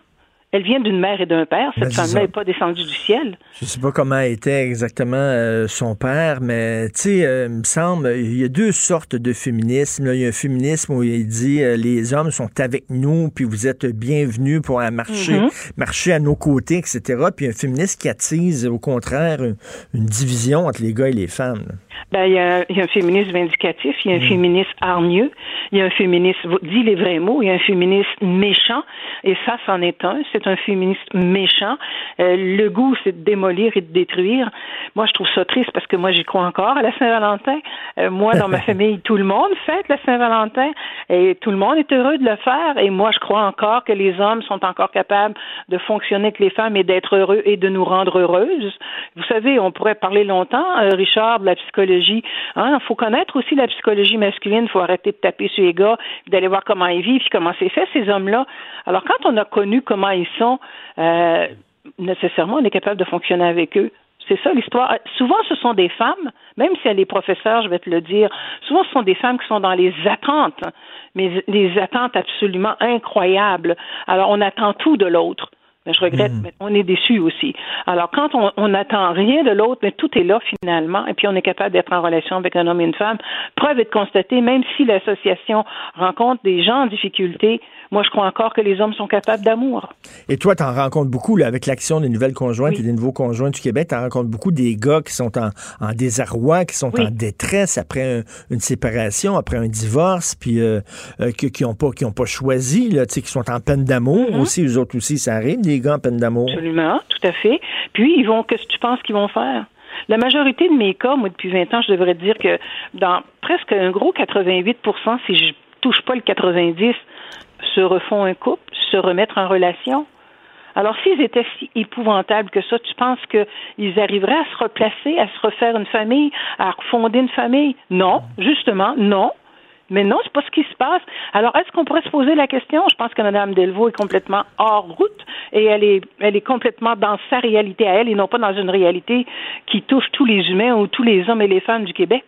elle vient d'une mère et d'un père. Cette ben, femme-là n'est pas descendue du ciel. Je sais pas comment était exactement euh, son père, mais tu sais, euh, il me semble, il y a deux sortes de féminisme. Il y a un féminisme où il dit euh, les hommes sont avec nous, puis vous êtes bienvenus pour marcher, mm-hmm. marcher à nos côtés, etc. Puis un féministe qui attise, au contraire, une, division entre les gars et les femmes. Ben, il y, a, un féminisme vindicatif, il y a un mm. féminisme hargneux, il y a un féminisme, dit les vrais mots, il y a un féminisme méchant, et ça, c'en est un. C'est un féministe méchant. Euh, le goût, c'est de démolir et de détruire. Moi, je trouve ça triste parce que moi, j'y crois encore à la Saint-Valentin. Euh, moi, dans ma famille, tout le monde fête la Saint-Valentin et tout le monde est heureux de le faire. Et moi, je crois encore que les hommes sont encore capables de fonctionner avec les femmes et d'être heureux et de nous rendre heureuses. Vous savez, on pourrait parler longtemps, euh, Richard, de la psychologie. Il hein. faut connaître aussi la psychologie masculine. Il faut arrêter de taper sur les gars, d'aller voir comment ils vivent, puis comment c'est fait ces hommes-là. Alors, quand on a connu comment ils sont, euh, nécessairement, on est capable de fonctionner avec eux. C'est ça l'histoire. Souvent, ce sont des femmes, même si elle est professeur, je vais te le dire, souvent, ce sont des femmes qui sont dans les attentes, mais les attentes absolument incroyables. Alors, on attend tout de l'autre. Mais je regrette, hmm. mais on est déçu aussi. Alors, quand on n'attend rien de l'autre, mais tout est là finalement, et puis on est capable d'être en relation avec un homme et une femme, preuve est de constater, même si l'association rencontre des gens en difficulté, moi, je crois encore que les hommes sont capables d'amour. Et toi, tu en rencontres beaucoup là, avec l'action des nouvelles conjointes et des nouveaux conjoints du Québec. Tu en rencontres beaucoup des gars qui sont en, désarroi, qui sont en détresse après une séparation, après un divorce, puis euh, euh, qui n'ont pas, qui ont pas choisi, là, qui sont en peine d'amour mm-hmm. aussi. Eux autres aussi, ça arrive, des gars en peine d'amour. Absolument, tout à fait. Puis, ils vont, qu'est-ce que tu penses qu'ils vont faire? La majorité de mes cas, moi, depuis 20 ans, je devrais dire que dans presque un gros 88% si je touche pas le 90 se refont un couple, se remettre en relation. Alors, s'ils étaient si épouvantables que ça, tu penses qu'ils arriveraient à se replacer, à se refaire une famille, à fonder une famille? Non, justement, non. Mais non, c'est pas ce qui se passe. Alors, est-ce qu'on pourrait se poser la question? Je pense que Mme Delvaux est complètement hors route et elle est, elle est complètement dans sa réalité à elle et non pas dans une réalité qui touche tous les humains ou tous les hommes et les femmes du Québec.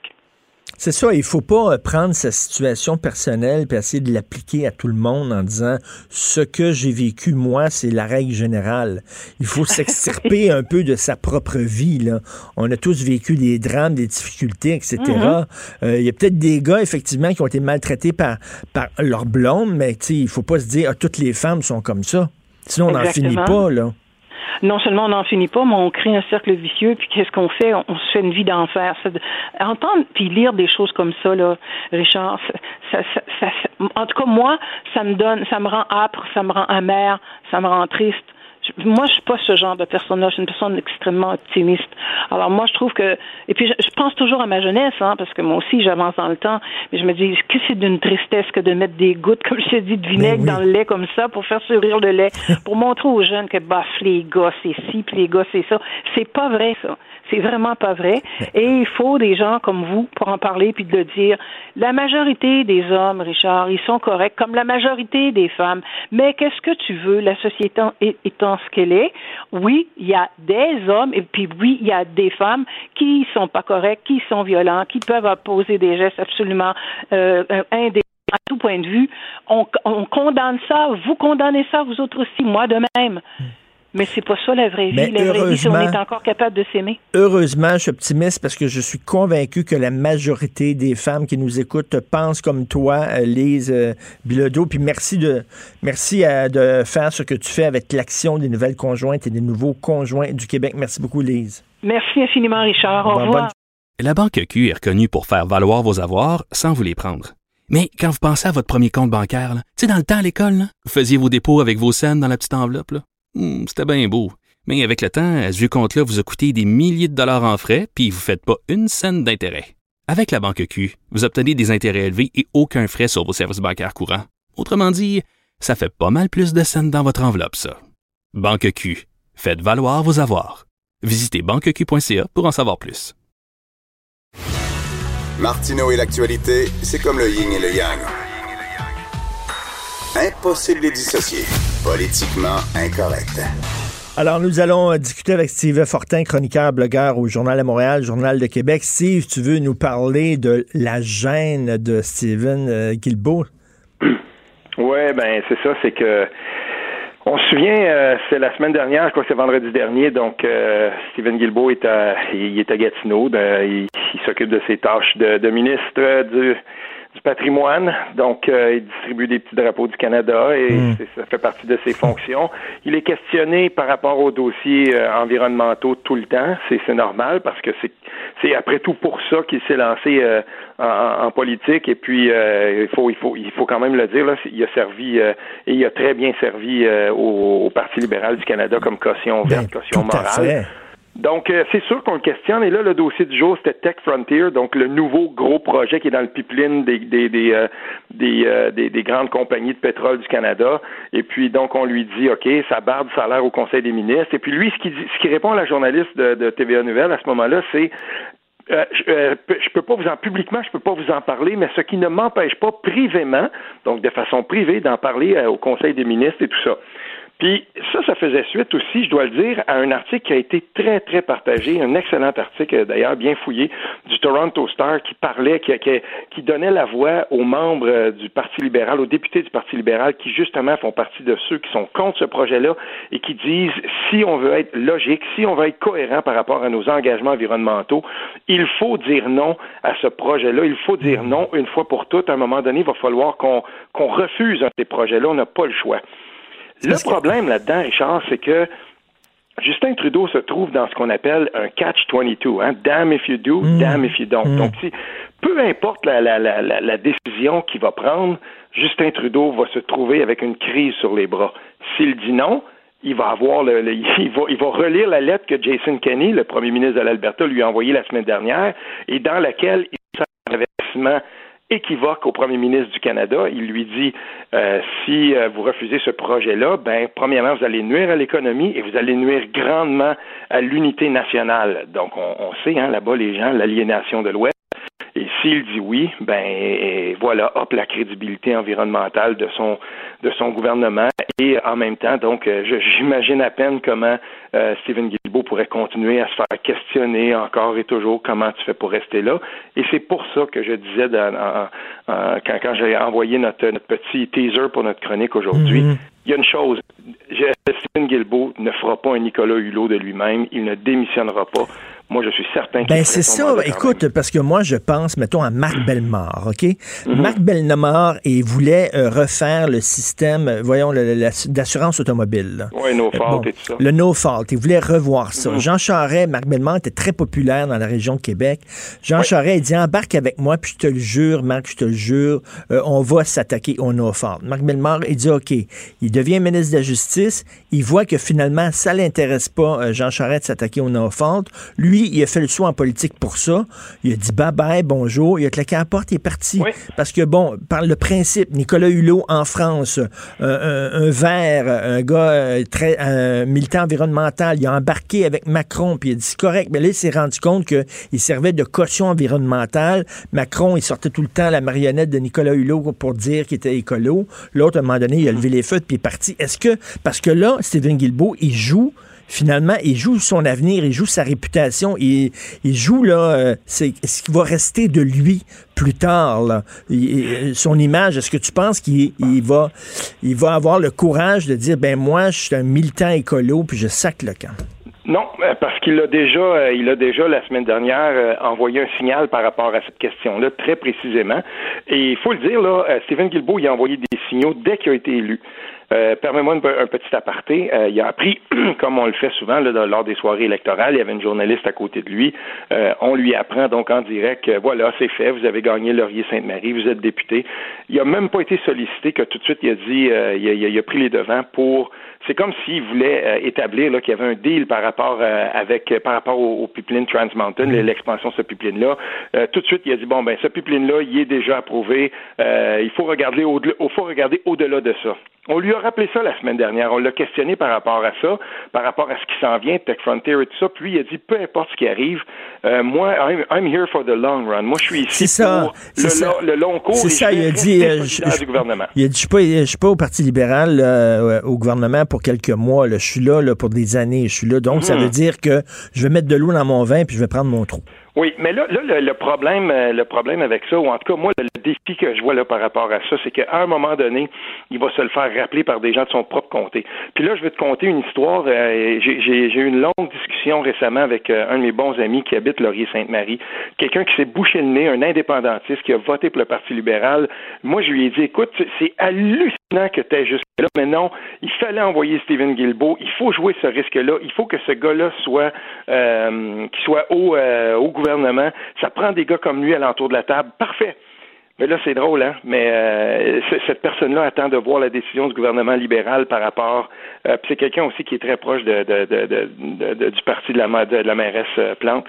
C'est ça, il faut pas euh, prendre sa situation personnelle et essayer de l'appliquer à tout le monde en disant ce que j'ai vécu moi, c'est la règle générale. Il faut s'extirper un peu de sa propre vie. Là. On a tous vécu des drames, des difficultés, etc. Mm-hmm. Euh, il y a peut-être des gars effectivement qui ont été maltraités par par leur blonde, mais il faut pas se dire ah, toutes les femmes sont comme ça. Sinon on n'en finit pas là non seulement on n'en finit pas, mais on crée un cercle vicieux, puis qu'est-ce qu'on fait? On, se fait une vie d'enfer. Entendre puis lire des choses comme ça, là, Richard, ça, ça, en tout cas, moi, ça me donne, ça me rend âpre, ça me rend amer, ça me rend triste moi, je suis pas ce genre de personne-là. Je suis une personne extrêmement optimiste. Alors moi, je trouve que, et puis je, pense toujours à ma jeunesse, hein, parce que moi aussi, j'avance dans le temps. Mais je me dis que c'est d'une tristesse que de mettre des gouttes, comme je te dis, de vinaigre dans le lait comme ça pour faire sourire le lait, pour montrer aux jeunes que bah les gars c'est ci, puis les gars c'est ça. C'est pas vrai ça. C'est vraiment pas vrai. Et il faut des gens comme vous pour en parler puis de le dire. La majorité des hommes, Richard, ils sont corrects, comme la majorité des femmes. Mais qu'est-ce que tu veux, la société étant ce qu'elle est? Oui, il y a des hommes et puis oui, il y a des femmes qui sont pas corrects, qui sont violents, qui peuvent poser des gestes absolument euh, à tout point de vue. On, on condamne ça. Vous condamnez ça, vous autres aussi, moi de même. Mais c'est pas ça la vraie vie. la vraie vie, c'est on est encore capable de s'aimer. Heureusement, je suis optimiste parce que je suis convaincu que la majorité des femmes qui nous écoutent pensent comme toi, euh, Lise euh, Bilodeau. Puis merci de merci euh, de faire ce que tu fais avec l'action des nouvelles conjointes et des nouveaux conjoints du Québec. Merci beaucoup, Lise. Merci infiniment, Richard. Au revoir. La Banque Q est reconnue pour faire valoir vos avoirs sans vous les prendre. Mais quand vous pensez à votre premier compte bancaire, tu sais, dans le temps à l'école, vous faisiez vos dépôts avec vos scènes dans la petite enveloppe. Là. Hmm, c'était bien beau. Mais avec le temps, à ce compte-là vous a coûté des milliers de dollars en frais, puis vous ne faites pas une scène d'intérêt. Avec la banque Q, vous obtenez des intérêts élevés et aucun frais sur vos services bancaires courants. Autrement dit, ça fait pas mal plus de scènes dans votre enveloppe, ça. Banque Q, faites valoir vos avoirs. Visitez banqueq.ca pour en savoir plus. Martineau et l'actualité, c'est comme le yin et le yang. Impossible de les dissocier. Politiquement incorrect. Alors, nous allons euh, discuter avec Steve Fortin, chroniqueur, blogueur au Journal de Montréal, Journal de Québec. Steve, tu veux nous parler de la gêne de Steven euh, Guilbeault? Oui, ben c'est ça, c'est que on se souvient, euh, c'est la semaine dernière, je crois que c'est vendredi dernier, donc euh, Stephen Guilbeault est à, il est à Gatineau, il, s'occupe de ses tâches de, de ministre du, du patrimoine. Donc, euh, il distribue des petits drapeaux du Canada et hmm. ça fait partie de ses fonctions. Il est questionné par rapport aux dossiers euh, environnementaux tout le temps. C'est normal parce que c'est après tout pour ça qu'il s'est lancé euh, en, politique. Et puis, il faut il faut il faut quand même le dire là, il a servi et il a très bien servi au, Parti libéral du Canada comme caution verte, caution morale. Donc, euh, c'est sûr qu'on le questionne. Et là, le dossier du jour, c'était Tech Frontier, donc le nouveau gros projet qui est dans le pipeline des, des, des, euh, euh, des, des, grandes compagnies de pétrole du Canada. Et puis, donc, on lui dit, OK, ça barre du salaire au Conseil des ministres. Et puis, lui, ce qui, ce qui répond à la journaliste de, de TVA Nouvelle à ce moment-là, c'est je, je peux pas vous en publiquement, je peux pas vous en parler, mais ce qui ne m'empêche pas privément, donc de façon privée, d'en parler au Conseil des ministres et tout ça. Puis ça, ça faisait suite aussi, je dois le dire, à un article qui a été très, très partagé, un excellent article d'ailleurs, bien fouillé, du Toronto Star qui parlait, qui, qui, donnait la voix aux membres euh, du Parti libéral, aux députés du Parti libéral, qui justement font partie de ceux qui sont contre ce projet-là et qui disent, si on veut être logique, si on veut être cohérent par rapport à nos engagements environnementaux, il faut dire non à ce projet-là, il faut dire non une fois pour toutes. À un moment donné, il va falloir qu'on refuse un de ces projets-là, on n'a pas le choix. Le problème là-dedans, Richard, c'est que Justin Trudeau se trouve dans ce qu'on appelle un catch-22. Hein? Damn if you do, hmm. damn if you don't. Hmm. Donc, si, peu importe la, la, la, la décision qu'il va prendre, Justin Trudeau va se trouver avec une crise sur les bras. S'il dit non, il va avoir le, il, va, il va relire la lettre que Jason Kenney, le premier ministre de l'Alberta, lui a envoyée la semaine dernière et dans laquelle il investissement équivoque au premier ministre du Canada. Il lui dit euh, si euh, vous refusez ce projet-là, ben premièrement vous allez nuire à l'économie et vous allez nuire grandement à l'unité nationale. Donc on, on sait hein, là-bas les gens l'aliénation de l'Ouest. S'il dit oui, ben voilà, hop, la crédibilité environnementale de son de son gouvernement. Et en même temps, donc, euh, j'imagine à peine comment euh, Stephen Guilbeault pourrait continuer à se faire questionner encore et toujours comment tu fais pour rester là. Et c'est pour ça que je disais dans, quand, quand j'ai envoyé notre, notre, petit teaser pour notre chronique aujourd'hui, mm-hmm. il y a une chose. Stephen Guilbeault ne fera pas un Nicolas Hulot de lui-même. Il ne démissionnera pas. Moi, je suis certain Ben, c'est ça. Écoute, parce que moi, je pense, mettons, à Marc Bellemare, OK? Mhm. Marc Bellemare, il voulait euh, refaire le système, euh, voyons, d'assurance automobile. Oui, no fault et tout ça. Le no fault. Il voulait revoir ça. Mhm. Jean Charest, Marc Bellemare était très populaire dans la région de Québec. Jean Charest, il dit, embarque avec moi, puis je te le jure, Marc, je te le jure, euh, on va s'attaquer au no fault. Marc Bellemare, il dit, OK. Il devient ministre de la Justice. Il voit que finalement, ça l'intéresse pas, Jean Charest, de s'attaquer au no fault. Lui, il a fait le choix en politique pour ça. Il a dit bye bye, bonjour. Il a claqué la porte, il est parti. Parce que, bon, par le principe, Nicolas Hulot en France, euh, un, vert, un gars euh, très militant environnemental, il a embarqué avec Macron, puis il a dit c'est correct. Mais là, il s'est rendu compte qu'il servait de caution environnementale. Macron, il sortait tout le temps la marionnette de Nicolas Hulot pour dire qu'il était écolo. L'autre, à un moment donné, il a levé les feux, puis il est parti. Est-ce que, parce que là, Stephen Guilbeault, il joue finalement, il joue son avenir, il joue sa réputation, il, joue là, euh, ce qui va rester de lui plus tard. Son image, est-ce que tu penses qu'il va, il va avoir le courage de dire, ben moi, je suis un militant écolo, puis je sac le camp? Non, euh, parce qu'il a déjà, euh, il a déjà la semaine dernière envoyé un signal par rapport à cette question-là, très précisément. Et il faut le dire là, Stephen Guilbeault, il a envoyé des signaux dès qu'il a été élu. Euh, permets-moi un, petit aparté. Euh, il a appris, comme on le fait souvent lors des soirées électorales, il y avait une journaliste à côté de lui. Euh, on lui apprend donc en direct, voilà, c'est fait, vous avez gagné Laurier-Sainte-Marie, vous êtes député. Il n'a même pas été sollicité que tout de suite il a dit, il a, pris les devants pour c'est comme s'il voulait établir qu'il y avait un deal par rapport avec par rapport au, pipeline Trans Mountain, mm-hmm. l'expansion de ce pipeline là. tout de suite, il a dit bon ben ce pipeline là, il est déjà approuvé. il faut regarder au, faut regarder au-delà de ça. On lui a rappelé ça la semaine dernière. On l'a questionné par rapport à ça, par rapport à ce qui s'en vient, Tech Frontier et tout ça. Puis il a dit peu importe ce qui arrive, euh, moi, I'm, here for the long run. Moi, je suis ici pour le, long cours. C'est ça, il a dit. Euh, je, du gouvernement. Il a dit je suis pas, je suis pas au Parti libéral, euh, au gouvernement pour quelques mois. Je suis là, là, pour des années. Je suis là. Donc, ça hmm. veut dire que je vais mettre de l'eau dans mon vin puis je vais prendre mon trou. Oui, mais là, là le, problème, euh, le problème avec ça, ou en tout cas moi, le, défi que je vois là par rapport à ça, c'est qu'à un moment donné, il va se le faire rappeler par des gens de son propre comté. Puis là, je vais te conter une histoire. Euh, j'ai eu une longue discussion récemment avec euh, un de mes bons amis qui habite Laurier-Sainte-Marie, quelqu'un qui s'est bouché le nez, un indépendantiste qui a voté pour le Parti libéral. Moi, je lui ai dit, écoute, c'est hallucinant que tu es jusque-là, mais non, il fallait envoyer Stephen Guilbeault. Il faut jouer ce risque-là. Il faut que ce gars-là soit, euh, soit au, au gouvernement gouvernement. Ça prend des gars comme lui à l'entour de la table. Parfait. Mais là, c'est drôle, hein? Mais euh, cette personne-là attend de voir la décision du gouvernement libéral par rapport. Euh, c'est quelqu'un aussi qui est très proche de, du parti de la, de la mairesse euh, Plante.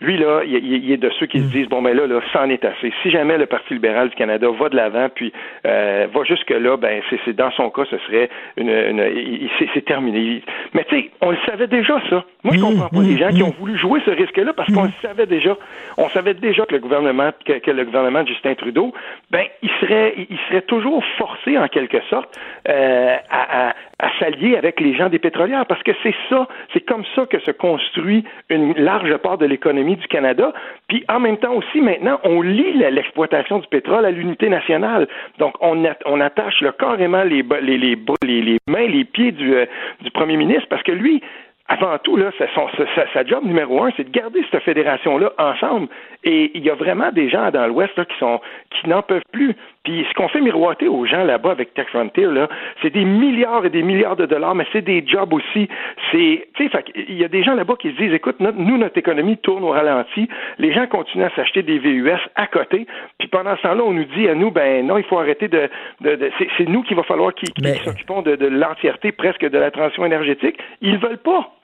Lui, là, il, est de ceux qui se mm. disent, bon, ben là, là, c'en est assez. Si jamais le Parti libéral du Canada va de l'avant, puis euh, va jusque-là, ben, c'est, dans son cas, ce serait une... une c'est, terminé. Mais tu sais, on le savait déjà, ça. Moi, je mm, comprends pas les mm, gens qui ont voulu jouer ce risque-là parce qu'on le savait déjà. On savait déjà que le gouvernement, que, le gouvernement de Justin Trudeau, ben, il serait, il serait toujours forcé, en quelque sorte, euh, à, à s'allier avec les gens des pétrolières, parce que c'est ça, c'est comme ça que se construit une large part de l'économie du Canada. Puis en même temps aussi, maintenant, on lie l'exploitation du pétrole à l'unité nationale. Donc on, attache le, carrément les, les, les, les, mains, les pieds du, euh, du premier ministre, parce que lui, avant tout, là, sa, sa, job numéro un, c'est de garder cette fédération-là ensemble. Et il y a vraiment des gens dans l'Ouest qui sont qui n'en peuvent plus. Puis ce qu'on fait miroiter aux gens là-bas avec Tech Frontier, là, c'est des milliards et des milliards de dollars, mais c'est des jobs aussi. C'est, tu sais, il y a des gens là-bas qui se disent, écoute, nous, notre économie tourne au ralenti. Les gens continuent à s'acheter des VUS à côté. Puis pendant ce temps-là, on nous dit à nous, ben non, il faut arrêter de, de, c'est, nous qu'il va falloir qui, s'occupons de, de l'entièreté presque de la transition énergétique. Ils veulent pas.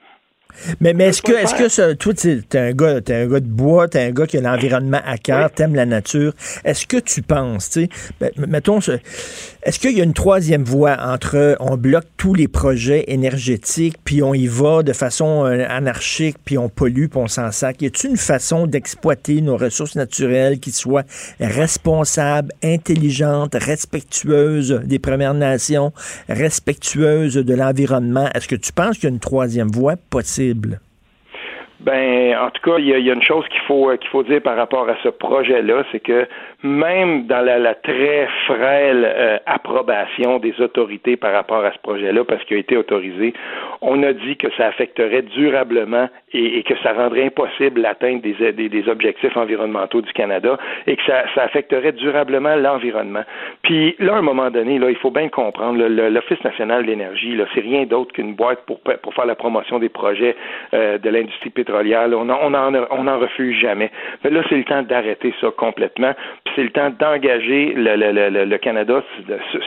Mais, mais est-ce que, est-ce que ça, toi, t'es un gars, t'es un gars de bois, t'es un gars qui a l'environnement à cœur, t'aimes la nature. Est-ce que tu penses, tu sais, ben, mettons, est-ce qu'il y a une troisième voie entre on bloque tous les projets énergétiques, puis on y va de façon euh, anarchique, puis on pollue, puis on s'en sac? Y a-t-il une façon d'exploiter nos ressources naturelles qui soit responsable, intelligente, respectueuse des Premières Nations, respectueuse de l'environnement? Est-ce que tu penses qu'il y a une troisième voie possible? Ben, en tout cas, il y, a, une chose qu'il faut qu'il faut dire par rapport à ce projet-là, c'est que même dans la, très frêle euh, approbation des autorités par rapport à ce projet-là, parce qu'il a été autorisé, on a dit que ça affecterait durablement et, que ça rendrait impossible l'atteinte des, des, objectifs environnementaux du Canada et que ça, ça affecterait durablement l'environnement. Puis là, à un moment donné, là, il faut bien comprendre, l'Office national de l'énergie, là, c'est rien d'autre qu'une boîte pour, pour faire la promotion des projets euh, de l'industrie pétrolière. on n'en on on en refuse jamais. Mais là, c'est le temps d'arrêter ça complètement. C'est le temps d'engager le, Canada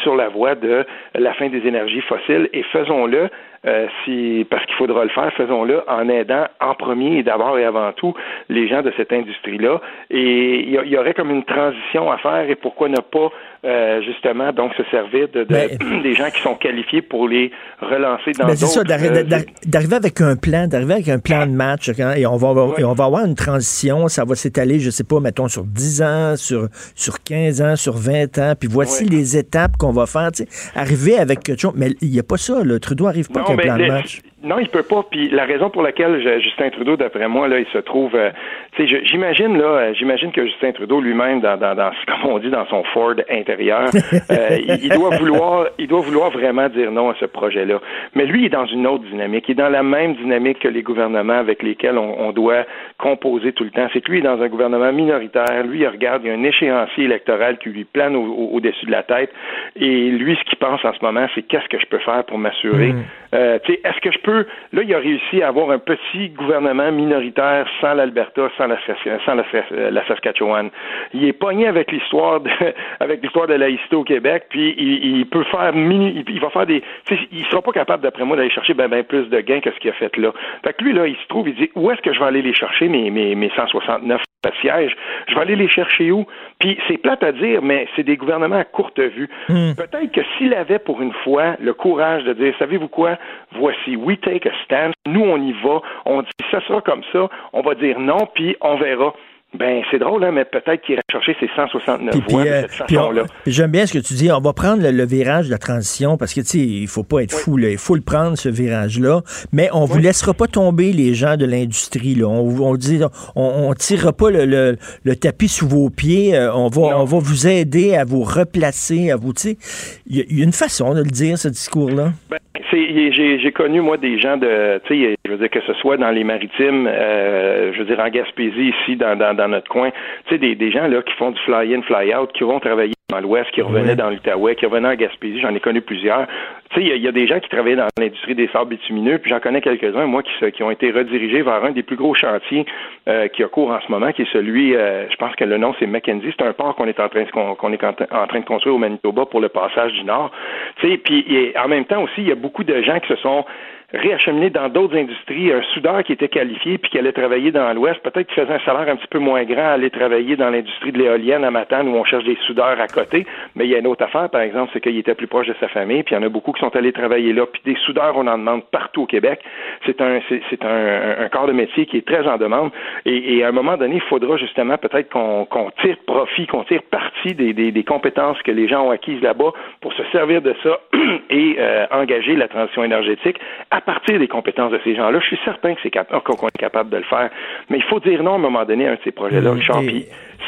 sur la voie de la fin des énergies fossiles et faisons-le euh, si, parce qu'il faudra le faire, faisons-le en aidant en premier et d'abord et avant tout les gens de cette industrie-là. Et il y, aurait comme une transition à faire et pourquoi ne pas euh, justement donc se servir de, ben, des gens qui sont qualifiés pour les relancer dans ben, d'autres. C'est ça, euh, d'arriver avec un plan, d'arriver avec un plan de match et on va et on va avoir une transition, ça va s'étaler, je sais pas, mettons sur 10 ans, sur sur 15 ans, sur 20 ans, puis voici les étapes qu'on va faire, arriver avec quelque chose, mais il n'y a pas ça, le Trudeau arrive pas avec un plan de match. Non, il peut pas. Puis la raison pour laquelle Justin Trudeau, d'après moi, là, il se trouve, euh, tu sais, j'imagine là, euh, j'imagine que Justin Trudeau lui-même, dans, dans, dans, comme on dit, dans son Ford intérieur, euh, il, doit vouloir, il doit vouloir vraiment dire non à ce projet-là. Mais lui, il est dans une autre dynamique. Il est dans la même dynamique que les gouvernements avec lesquels on, doit composer tout le temps. C'est que lui, il est dans un gouvernement minoritaire. Lui, il regarde, il y a un échéancier électoral qui lui plane au-dessus de la tête. Et lui, ce qu'il pense en ce moment, c'est qu'est-ce que je peux faire pour m'assurer. Mm. Sais, est-ce que je peux là, il a réussi à avoir un petit gouvernement minoritaire sans l'Alberta, sans la, sans la, Saskatchewan. Il est pogné avec l'histoire de, avec l'histoire de laïcité au Québec, puis il, peut faire mini, il, va faire des, il sera pas capable, d'après moi, d'aller chercher ben, ben plus de gains que ce qu'il a fait là. Fait que lui, là, il se trouve, il dit, où est-ce que je vais aller les chercher, mes, mes, mes 169 sièges? Je vais aller les chercher où? Puis c'est plate à dire, mais c'est des gouvernements à courte vue. Hmm. Peut-être que s'il avait pour une fois le courage de dire, savez-vous quoi? Voici, we take a stand. Nous, on y va. On dit, ça sera comme ça. On va dire non, puis on verra. Ben, c'est drôle, hein, mais peut-être qu'il irait chercher ses 169 voix de cette façon-là. J'aime bien ce que tu dis. On va prendre le, virage de la transition parce que, tu sais, il faut pas être fou, là. Il faut le prendre, ce virage-là. Mais on vous laissera pas tomber les gens de l'industrie, là. On, on dit, on, on tirera pas le, le, tapis sous vos pieds. Euh, on va, on va vous aider à vous replacer, à vous, tu sais. Il y, a une façon de le dire, ce discours-là. Ben, j'ai connu, moi, des gens de, tu sais, je veux dire, que ce soit dans les maritimes, euh, je veux dire, en Gaspésie, ici, dans, dans, dans notre coin, tu sais, des, des gens, là, qui font du fly-in, fly-out, qui vont travailler dans l'Ouest, qui revenaient dans l'Outaouais, qui revenaient en Gaspésie, j'en ai connu plusieurs. Tu sais, il y, a des gens qui travaillaient dans l'industrie des sables bitumineux, puis j'en connais quelques-uns, moi, qui, qui ont été redirigés vers un des plus gros chantiers euh, qui a cours en ce moment, qui est celui, euh, je pense que le nom c'est Mackenzie, c'est un port qu'on est en train qu'on est en, train de construire au Manitoba pour le passage du Nord. Tu sais, puis en même temps aussi, il y a beaucoup de gens qui se sont réacheminé dans d'autres industries. Un soudeur qui était qualifié puis qui allait travailler dans l'Ouest, peut-être qu'il faisait un salaire un petit peu moins grand, aller travailler dans l'industrie de l'éolienne à Matane où on cherche des soudeurs à côté. Mais il y a une autre affaire, par exemple, c'est qu'il était plus proche de sa famille, puis il y en a beaucoup qui sont allés travailler là. Puis des soudeurs, on en demande partout au Québec. C'est un, c'est, un, un, corps de métier qui est très en demande. Et, à un moment donné, il faudra justement peut-être qu'on, tire profit, qu'on tire parti des, des, compétences que les gens ont acquises là-bas pour se servir de ça et euh, engager la transition énergétique à partir des compétences de ces gens-là. Je suis certain que c'est qu'on est capable de le faire. Mais il faut dire non à un moment donné à un de ces projets-là, mmh, Richard.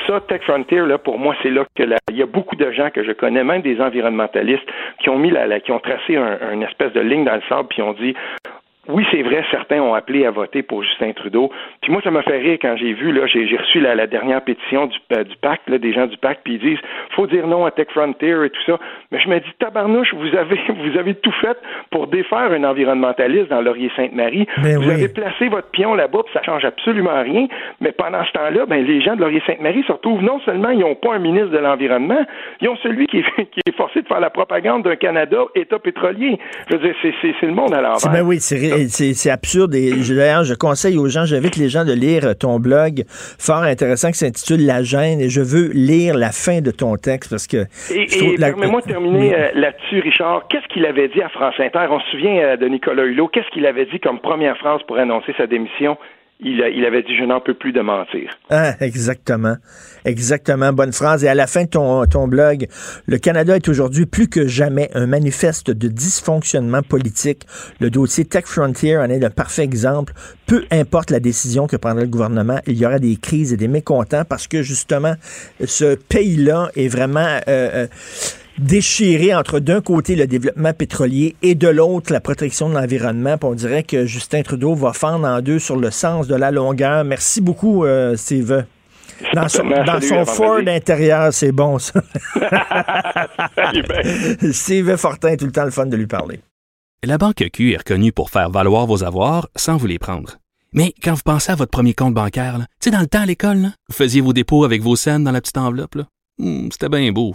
ça, Tech Frontier, là, pour moi, c'est là que il y a beaucoup de gens que je connais, même des environnementalistes, qui ont mis la, qui ont tracé un, une espèce de ligne dans le sable, puis ont dit oui, c'est vrai, certains ont appelé à voter pour Justin Trudeau. Puis moi, ça m'a fait rire quand j'ai vu, là, j'ai reçu la, dernière pétition du, euh, du pacte, là, des gens du pacte, puis ils disent faut dire non à Tech Frontier et tout ça. Mais je me dis, tabarnouche, vous avez vous avez tout fait pour défaire un environnementaliste dans Laurier-Sainte-Marie. Ben vous avez placé votre pion là-bas, puis ça change absolument rien. Mais pendant ce temps-là, ben, les gens de Laurier-Sainte-Marie se retrouvent non seulement ils n'ont pas un ministre de l'Environnement, ils ont celui qui est, qui est forcé de faire la propagande d'un Canada État pétrolier. Je veux dire, c'est le monde à l'envers. Ben oui, c'est c'est absurde. Et d'ailleurs, je conseille aux gens, j'invite les gens de lire ton blog fort intéressant qui s'intitule La gêne. Et je veux lire la fin de ton texte parce que. Et, permets-moi de terminer euh, là-dessus, Richard. Qu'est-ce qu'il avait dit à France Inter? On se souvient euh, de Nicolas Hulot. Qu'est-ce qu'il avait dit comme première phrase pour annoncer sa démission? Il, avait dit je n'en peux plus de mentir. Ah, exactement. Exactement. Bonne phrase. Et à la fin de ton, blog, le Canada est aujourd'hui plus que jamais un manifeste de dysfonctionnement politique. Le dossier Tech Frontier en est le parfait exemple. Peu importe la décision que prendra le gouvernement, il y aura des crises et des mécontents parce que justement, ce pays-là est vraiment... Euh, euh déchirer entre d'un côté le développement pétrolier et de l'autre la protection de l'environnement. On dirait que Justin Trudeau va fendre en deux sur le sens de la longueur. Merci beaucoup, euh, Steve. Dans son, dans Ford intérieur, c'est bon, ça. Steve Fortin, tout le temps le fun de lui parler. La Banque Q est reconnue pour faire valoir vos avoirs sans vous les prendre. Mais quand vous pensez à votre premier compte bancaire, tu sais, dans le temps à l'école, vous faisiez vos dépôts avec vos scènes dans la petite enveloppe. Hmm, c'était bien beau.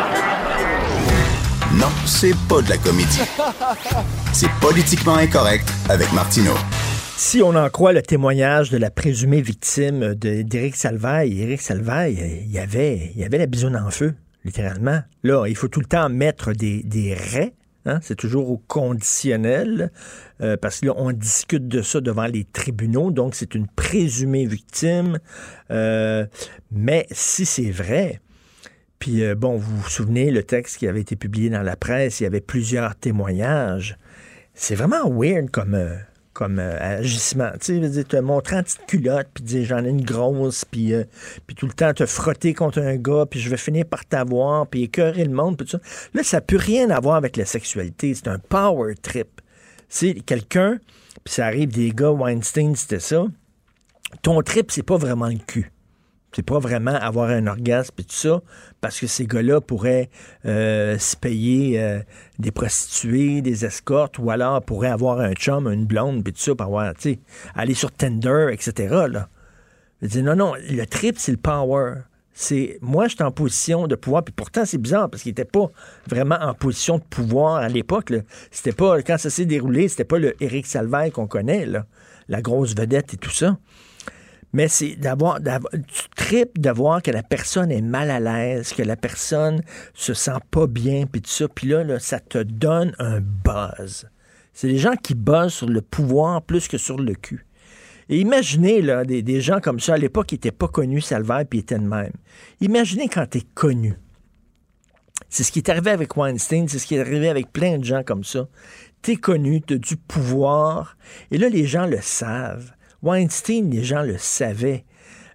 Non, c'est pas de la comédie. C'est politiquement incorrect avec Martineau. Si on en croit le témoignage de la présumée victime d'Éric Salvaille, Éric Salvaille, il y avait, avait la bisoune en feu, littéralement. Là, il faut tout le temps mettre des, des raies. Hein? C'est toujours au conditionnel, euh, parce que là, on discute de ça devant les tribunaux, donc c'est une présumée victime. Euh, mais si c'est vrai, puis euh, bon, vous vous souvenez, le texte qui avait été publié dans la presse, il y avait plusieurs témoignages. C'est vraiment weird comme, euh, comme euh, agissement. Tu sais, te montrer en petite culotte, puis dire j'en ai une grosse, puis, puis tout le temps te frotter contre un gars, puis je vais finir par t'avoir, puis écœurer le monde, puis tout ça. Là, ça n'a plus rien à voir avec la sexualité. C'est un power trip. C'est quelqu'un, puis ça arrive des gars, Weinstein, c'était ça. Ton trip, c'est pas vraiment le cul. C'est pas vraiment avoir un orgasme et tout ça, parce que ces gars-là pourraient euh, se payer euh, des prostituées, des escortes, ou alors pourraient avoir un chum, une blonde, puis tout ça, pour avoir, tu aller sur Tinder, etc. Là. Je dis, non, non, le trip, c'est le power. C'est moi, j'étais en position de pouvoir, puis pourtant c'est bizarre parce qu'il n'était pas vraiment en position de pouvoir à l'époque. C'était pas quand ça s'est déroulé, c'était pas le Eric Salvaire qu'on connaît, là, la grosse vedette et tout ça mais c'est d'avoir, tu tripes de voir que la personne est mal à l'aise, que la personne se sent pas bien, puis tout ça, puis là, ça te donne un buzz. C'est des gens qui buzzent sur le pouvoir plus que sur le cul. Et imaginez, là, des, gens comme ça, à l'époque, qui n'étaient pas connus, Salvaire, puis étaient de même. Imaginez quand tu es connu. C'est ce qui est arrivé avec Weinstein, c'est ce qui est arrivé avec plein de gens comme ça. Tu es connu, tu as du pouvoir, et là, les gens le savent. Weinstein, les gens le savaient.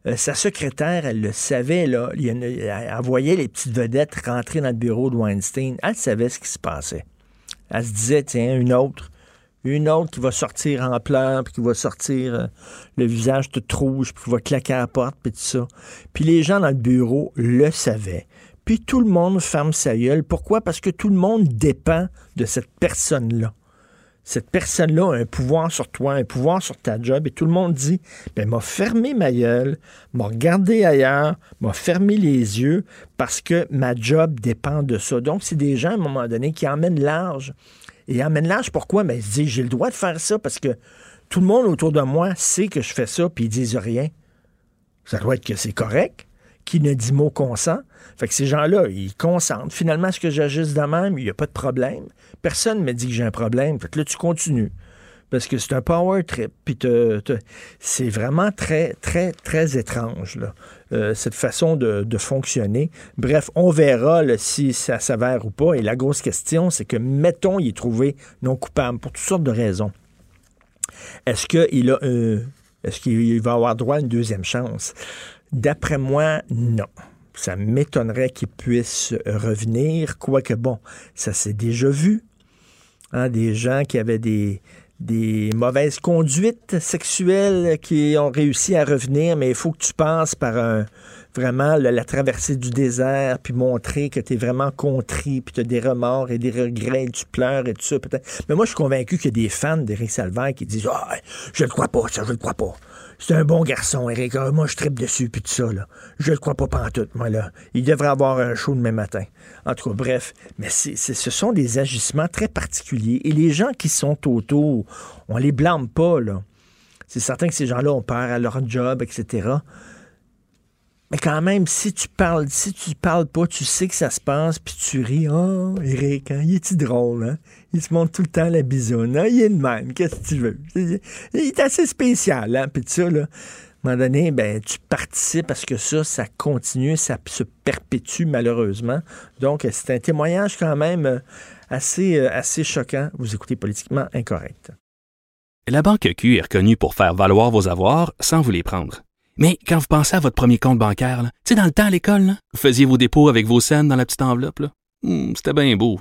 Euh, sa secrétaire, elle le savait, là. Elle, voyait les petites vedettes rentrer dans le bureau de Weinstein. Elle savait ce qui se passait. Elle se disait, tiens, une autre, une autre qui va sortir en pleurs, puis qui va sortir euh, le visage tout rouge, puis qui va claquer à la porte, puis tout ça. Puis les gens dans le bureau le savaient. Puis tout le monde ferme sa gueule. Pourquoi? Parce que tout le monde dépend de cette personne-là cette personne-là a un pouvoir sur toi, un pouvoir sur ta job, et tout le monde dit, ben, m'a fermé ma gueule, m'a regardé ailleurs, m'a fermé les yeux, parce que ma job dépend de ça. Donc, c'est des gens, à un moment donné, qui emmènent large. Et emmènent large, pourquoi? Ben, ils se disent, j'ai le droit de faire ça, parce que tout le monde autour de moi sait que je fais ça, puis ils disent rien. Ça doit être que c'est correct. Qui ne dit mot consent? Fait que ces gens-là, ils consentent. Finalement, ce que j'agisse de même, il n'y a pas de problème. Personne ne me dit que j'ai un problème. Fait là, tu continues. Parce que c'est un power trip. Puis c'est vraiment très, très, très étrange, euh, cette façon de, fonctionner. Bref, on verra si ça s'avère ou pas. Et la grosse question, c'est que, mettons, il est trouvé non coupable pour toutes sortes de raisons. Est-ce qu'il a est-ce qu'il va avoir droit à une deuxième chance? D'après moi, non ça m'étonnerait qu'il puisse revenir, quoique bon, ça s'est déjà vu. Hein, des gens qui avaient des, mauvaises conduites sexuelles qui ont réussi à revenir, mais il faut que tu passes par un, vraiment la traversée du désert, puis montrer que tu es vraiment contrit, puis tu as des remords et des regrets, et tu pleures et tout ça. Mais moi, je suis convaincu qu'il y a des fans d'Éric Salvaire qui disent Ah, je ne crois pas, ça, je ne crois pas. C'est un bon garçon, Eric. Ah, moi, je tripe dessus, puis tout ça, là. Je le crois pas pantoute, moi, là. Il devrait avoir un show demain matin. En tout cas, bref. Mais ce sont des agissements très particuliers. Et les gens qui sont autour, on les blâme pas, là. C'est certain que ces gens-là ont peur à leur job, etc. Mais quand même, si tu parles, si tu parles pas, tu sais que ça se passe, puis tu ris. Oh, Eric, hein, il est-tu drôle, hein? Il se montre tout le temps la bisoune. Hein? Il est de même, qu'est-ce que tu veux? Il est assez spécial, hein? Puis ça, là, à un moment donné, ben, tu participes parce que ça, ça continue, ça se perpétue malheureusement. Donc, c'est un témoignage quand même euh, assez, euh, assez choquant. Vous écoutez politiquement incorrect. La Banque Q est reconnue pour faire valoir vos avoirs sans vous les prendre. Mais quand vous pensez à votre premier compte bancaire, tu sais, dans le temps à l'école, vous faisiez vos dépôts avec vos scènes dans la petite enveloppe. Hmm, c'était bien beau.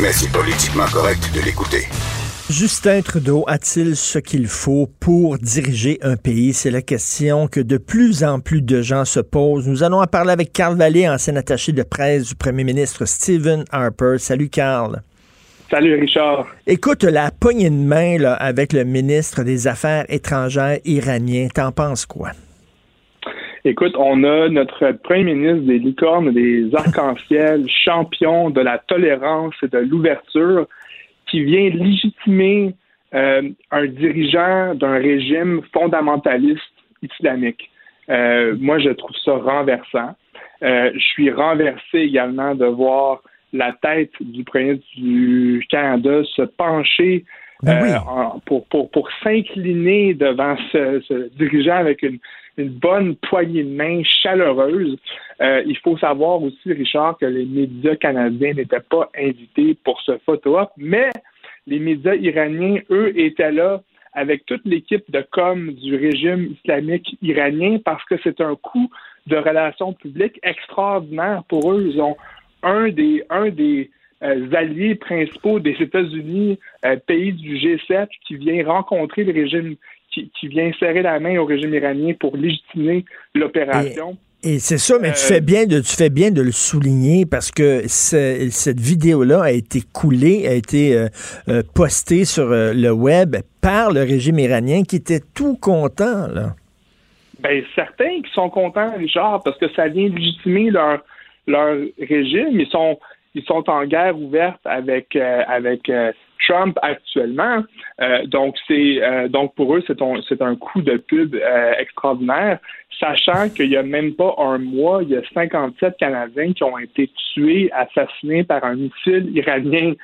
Mais c'est politiquement correct de l'écouter. Justin Trudeau a-t-il ce qu'il faut pour diriger un pays? C'est la question que de plus en plus de gens se posent. Nous allons en parler avec Carl Vallée, ancien attaché de presse du premier ministre Stephen Harper. Salut Carl. Salut Richard. Écoute, la poignée de main là, avec le ministre des Affaires étrangères iranien, t'en penses quoi? Écoute, on a notre premier ministre des licornes, des arcs-en-ciel, champion de la tolérance et de l'ouverture, qui vient légitimer euh, un dirigeant d'un régime fondamentaliste islamique. Euh, moi, je trouve ça renversant. Euh, je suis renversé également de voir la tête du premier du Canada se pencher ben euh, pour, pour, pour s'incliner devant ce, ce, dirigeant avec une, une bonne poignée de main chaleureuse. Euh, il faut savoir aussi, Richard, que les médias canadiens n'étaient pas invités pour ce photo-op, mais les médias iraniens, eux, étaient là avec toute l'équipe de com du régime islamique iranien parce que c'est un coup de relations publiques extraordinaire pour eux. Ils ont un des, un des euh, alliés principaux des États-Unis, euh, pays du G7, qui vient rencontrer le régime, qui, vient serrer la main au régime iranien pour légitimer l'opération. Et c'est ça, mais tu euh, fais bien de tu fais bien de le souligner parce que cette vidéo-là a été coulée, a été postée sur le web par le régime iranien qui était tout content là. Ben certains qui sont contents, Richard, parce que ça vient légitimer leur leur régime. Ils sont ils sont en guerre ouverte avec euh, avec euh, Trump actuellement. Euh, donc c'est donc pour eux c'est c'est un coup de pub extraordinaire, sachant qu'il y a même pas un mois, il y a 57 Canadiens qui ont été tués, assassinés par un missile iranien.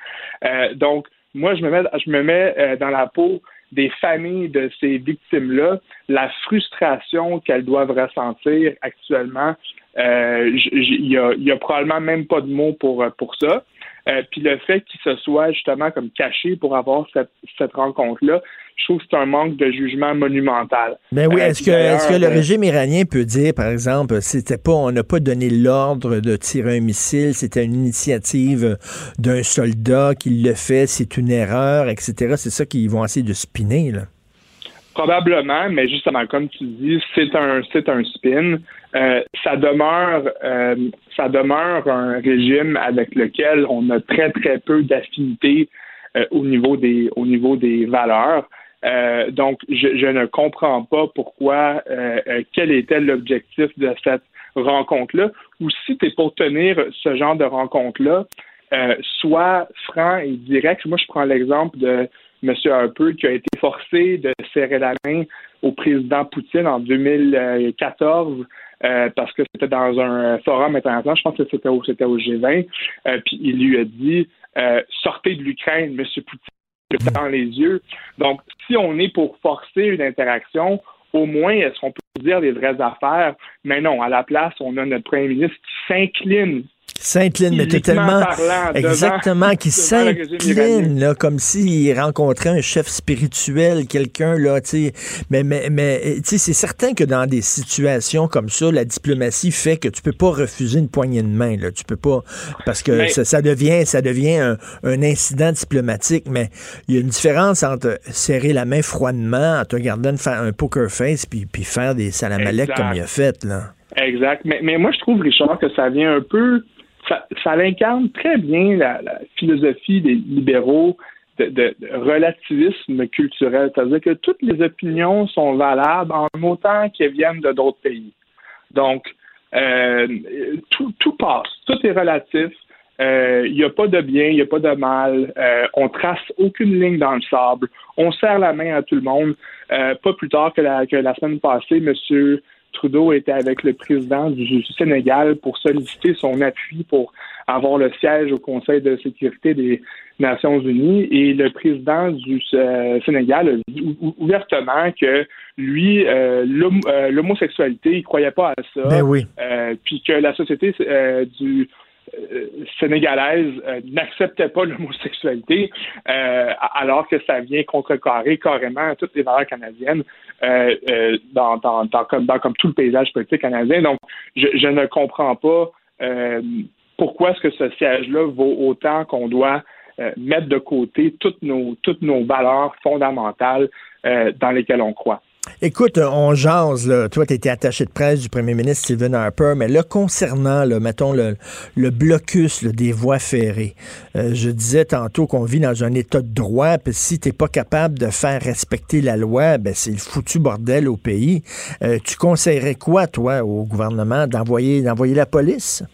donc moi je me mets je me mets dans la peau des familles de ces victimes-là, la frustration qu'elles doivent ressentir actuellement euh, il y a, y a, probablement même pas de mots pour, euh, pour ça. Euh, puis le fait qu'il se soit justement comme caché pour avoir cette, cette rencontre-là, je trouve que c'est un manque de jugement monumental. Ben oui, est-ce que, est-ce que le régime iranien peut dire, par exemple, c'était pas, on n'a pas donné l'ordre de tirer un missile, c'était une initiative d'un soldat qui le fait, c'est une erreur, etc. C'est ça qu'ils vont essayer de spinner, là. Probablement, mais justement, comme tu dis, c'est un, c'est un spin. Euh, ça demeure, euh, ça demeure un régime avec lequel on a très très peu d'affinité euh, au niveau des, au niveau des valeurs. donc, je, je, ne comprends pas pourquoi, quel était l'objectif de cette rencontre-là, ou si tu pour tenir ce genre de rencontre-là, soit franc et direct. Moi, je prends l'exemple de M. Harper qui a été forcé de serrer la main au président Poutine en 2014 euh, parce que c'était dans un forum international, je pense que c'était au, c'était au G20, euh, puis il lui a dit euh, sortez de l'Ukraine, M. Poutine. dans les yeux. Donc, si on est pour forcer une interaction, au moins, est-ce qu'on peut dire les vraies affaires? Mais non, à la place, on a notre premier ministre qui s'incline S'incline, mais tellement. exactement, qui s'incline, là, comme s'il rencontrait un chef spirituel, quelqu'un, là, tu sais. Mais, mais, mais tu sais, c'est certain que dans des situations comme ça, la diplomatie fait que tu peux pas refuser une poignée de main, là. Tu peux pas, parce que ça, devient, ça devient un, incident diplomatique, mais il y a une différence entre serrer la main froidement, en te regardant faire un poker face, puis, puis faire des salamalecs comme il a fait, là. Exact. Mais, mais moi, je trouve, Richard, que ça vient un peu ça, incarne très bien la, philosophie des libéraux de, relativisme culturel, c'est-à-dire que toutes les opinions sont valables en autant qu'elles viennent de d'autres pays. Donc, euh, tout, tout, passe, tout est relatif. Il euh, n'y a pas de bien, il n'y a pas de mal. Euh, on trace aucune ligne dans le sable. On serre la main à tout le monde. pas plus tard que la, que la semaine passée, Monsieur Trudeau était avec le président du Sénégal pour solliciter son appui pour avoir le siège au Conseil de sécurité des Nations Unies et le président du euh, Sénégal a dit ouvertement que lui, euh, euh, l'homosexualité, il croyait pas à ça. Ben oui. puis que la société du sénégalaise n'acceptait pas l'homosexualité, alors que ça vient contrecarrer carrément toutes les valeurs canadiennes. Euh, euh, dans, comme, dans comme tout le paysage politique canadien. Donc, je, ne comprends pas euh, pourquoi est-ce que ce siège-là vaut autant qu'on doit mettre de côté toutes nos, toutes nos valeurs fondamentales dans lesquelles on croit. Écoute, on jase, là. toi, tu étais attaché de presse du premier ministre Stephen Harper, mais là, concernant, mettons, le, blocus des voies ferrées, euh, je disais tantôt qu'on vit dans un état de droit, puis si tu pas capable de faire respecter la loi, ben, c'est le foutu bordel au pays. Euh, tu conseillerais quoi, toi, au gouvernement, d'envoyer, d'envoyer la police?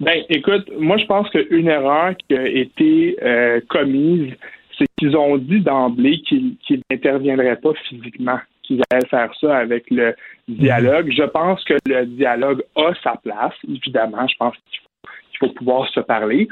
Ben, écoute, moi, je pense qu'une erreur qui a été euh, commise, c'est qu'ils ont dit d'emblée qu'ils n'interviendraient pas physiquement, qu'ils allaient faire ça avec le dialogue. Je pense que le dialogue a sa place, évidemment. Je pense qu'il faut, pouvoir se parler.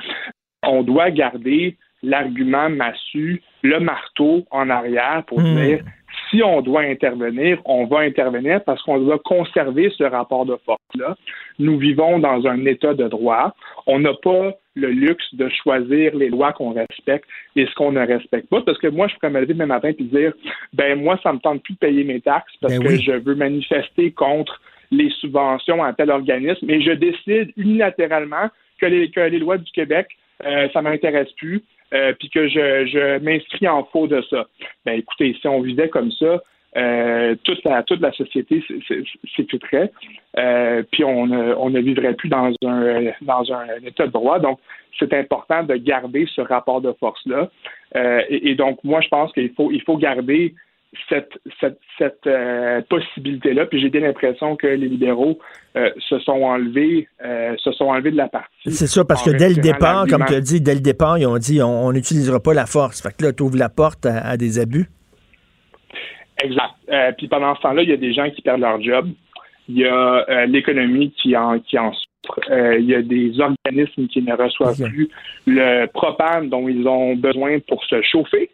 On doit garder l'argument massu, le marteau en arrière pour hmm. dire si on doit intervenir, on va intervenir parce qu'on doit conserver ce rapport de force-là. Nous vivons dans un état de droit. On n'a pas le luxe de choisir les lois qu'on respecte et ce qu'on ne respecte pas. Parce que moi, je pourrais me lever demain matin et dire, ben moi, ça me tente plus de payer mes taxes parce ben que je veux manifester contre les subventions à tel organisme et je décide unilatéralement que les, que les lois du Québec, euh, ça m'intéresse plus. Euh, puis que je, je m'inscris en faux de ça. Ben écoutez, si on vivait comme ça, euh, toute la toute la société s'écouterait, euh, puis on ne, on ne vivrait plus dans un dans un état de droit. Donc c'est important de garder ce rapport de force là. Euh, et, et, donc moi je pense qu'il faut il faut garder cette, cette, cette euh, possibilité-là. Puis j'ai bien l'impression que les libéraux euh, se sont enlevés euh, se sont enlevés de la partie. C'est ça, parce que dès le départ, comme tu as dit, dès le départ, ils ont dit on n'utilisera pas la force. Fait que là, tu ouvres la porte à, des abus. Exact. puis pendant ce temps-là, il y a des gens qui perdent leur job. Il y a l'économie qui en, qui en souffre. il y a des organismes qui ne reçoivent plus le propane dont ils ont besoin pour se chauffer.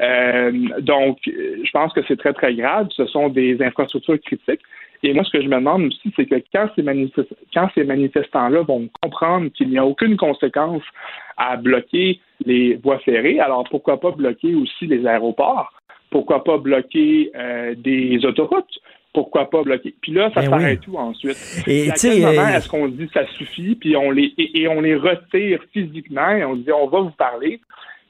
Euh, donc, je pense que c'est très, très grave. Ce sont des infrastructures critiques. Et moi, ce que je me demande aussi, c'est que quand ces, quand ces manifestants-là vont comprendre qu'il n'y a aucune conséquence à bloquer les voies ferrées, alors pourquoi pas bloquer aussi les aéroports? Pourquoi pas bloquer euh, des autoroutes? Pourquoi pas bloquer? Puis là, ça ben s'arrête tout ensuite. Et à quel moment euh, est-ce qu'on dit ça suffit, puis on les et on les retire physiquement et on dit on va vous parler?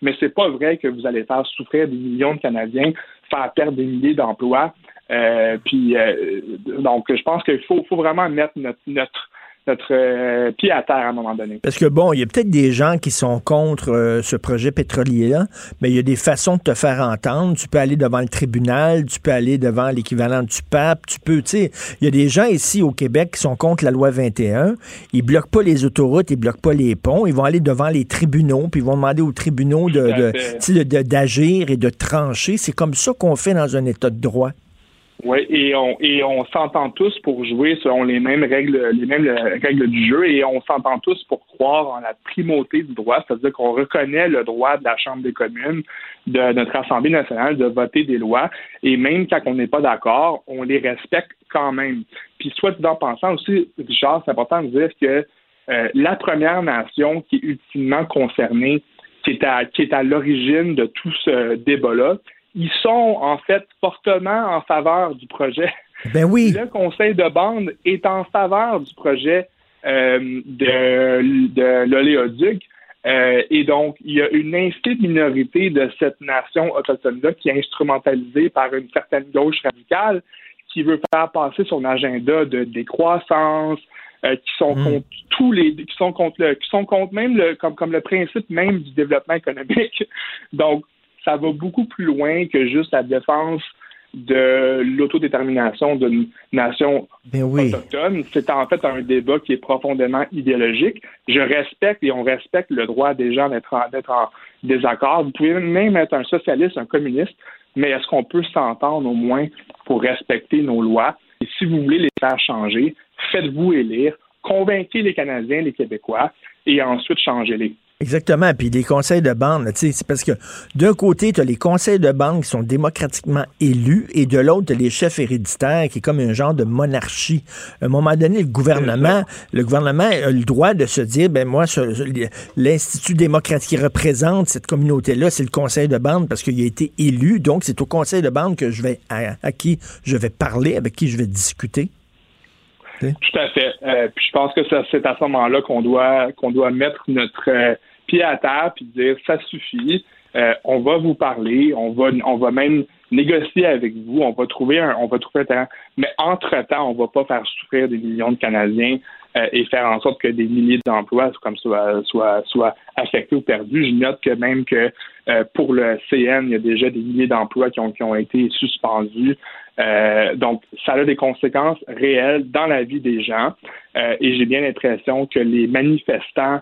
Mais c'est pas vrai que vous allez faire souffrir des millions de Canadiens, faire perdre des milliers d'emplois. Euh, puis euh, donc, je pense qu'il faut, faut vraiment mettre notre, notre notre euh, pied à terre à un moment donné. Parce que bon, il y a peut-être des gens qui sont contre euh, ce projet pétrolier-là, mais il y a des façons de te faire entendre. Tu peux aller devant le tribunal, tu peux aller devant l'équivalent du pape, tu peux, tu sais, il y a des gens ici au Québec qui sont contre la loi 21. Ils bloquent pas les autoroutes, ils bloquent pas les ponts, ils vont aller devant les tribunaux, puis ils vont demander aux tribunaux de, d'agir et de trancher. C'est comme ça qu'on fait dans un état de droit. Oui, et on et on s'entend tous pour jouer selon les mêmes règles, les mêmes règles du jeu, et on s'entend tous pour croire en la primauté du droit, c'est-à-dire qu'on reconnaît le droit de la Chambre des communes, de notre Assemblée nationale, de voter des lois, et même quand on n'est pas d'accord, on les respecte quand même. Puis soit en pensant aussi, Richard, c'est important de dire que euh, la Première Nation qui est ultimement concernée, qui est à, qui est à l'origine de tout ce débat-là, ils sont en fait fortement en faveur du projet. Ben oui. Le conseil de bande est en faveur du projet euh, de, de l'oléoduc. Euh, et donc, il y a une infime minorité de cette nation autochtone-là qui est instrumentalisée par une certaine gauche radicale qui veut faire passer son agenda de décroissance, euh, qui sont hmm. contre tous les, qui sont contre le, qui sont contre même le, comme, comme le principe même du développement économique. Donc, ça va beaucoup plus loin que juste la défense de l'autodétermination d'une nation ben autochtone. C'est en fait un débat qui est profondément idéologique. Je respecte et on respecte le droit des gens d'être en, en désaccord. Vous pouvez même être un socialiste, un communiste, mais est-ce qu'on peut s'entendre au moins pour respecter nos lois? Et si vous voulez les faire changer, faites-vous élire, convainquez les Canadiens, les Québécois, et ensuite changez-les. Exactement. Puis les conseils de bande, c'est parce que d'un côté, tu as les conseils de bande qui sont démocratiquement élus et de l'autre, tu as les chefs héréditaires qui est comme un genre de monarchie. À un moment donné, le gouvernement, le gouvernement a le droit de se dire, ben moi, l'Institut démocratique qui représente cette communauté-là, c'est le conseil de bande parce qu'il a été élu. Donc, c'est au conseil de bande que je vais, à, qui je vais parler, avec qui je vais discuter. Tout à fait. Euh, puis je pense que c'est à ce moment-là qu'on doit qu'on doit mettre notre euh, pied à terre puis dire ça suffit. Euh, on va vous parler, on va on va même négocier avec vous, on va trouver un on va trouver un. Mais entre-temps, on va pas faire souffrir des millions de Canadiens et faire en sorte que des milliers d'emplois comme soient, soient, soient affectés ou perdus. Je note que même que pour le CN, il y a déjà des milliers d'emplois qui ont, qui ont été suspendus. Euh, donc, ça a des conséquences réelles dans la vie des gens. Euh, et j'ai bien l'impression que les manifestants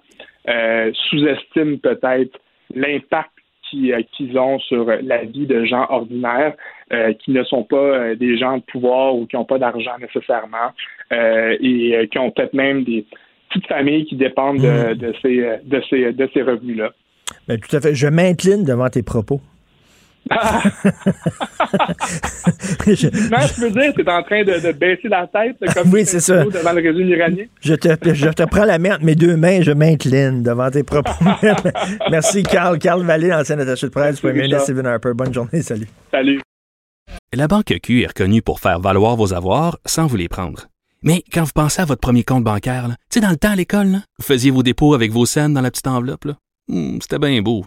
euh, sous-estiment peut-être l'impact qu'ils ont sur la vie de gens ordinaires qui ne sont pas des gens de pouvoir ou qui n'ont pas d'argent nécessairement et qui ont peut-être même des petites familles qui dépendent de, mmh. ces, de ces, de ces revenus-là. Ben, tout à fait. Je m'incline devant tes propos. je, je peux dire, tu en train de, baisser la tête comme oui, c'est ça. devant le régime iranien. Je te, je te prends la main entre mes deux mains, je m'incline devant tes propos. Merci, Carl. Carl Vallée, ancien attaché de presse, Premier ministre Stephen Harper. Bonne journée, salut. Salut. La Banque Q est reconnue pour faire valoir vos avoirs sans vous les prendre. Mais quand vous pensez à votre premier compte bancaire, tu sais, dans le temps à l'école, vous faisiez vos dépôts avec vos scènes dans la petite enveloppe. Hmm, c'était bien beau.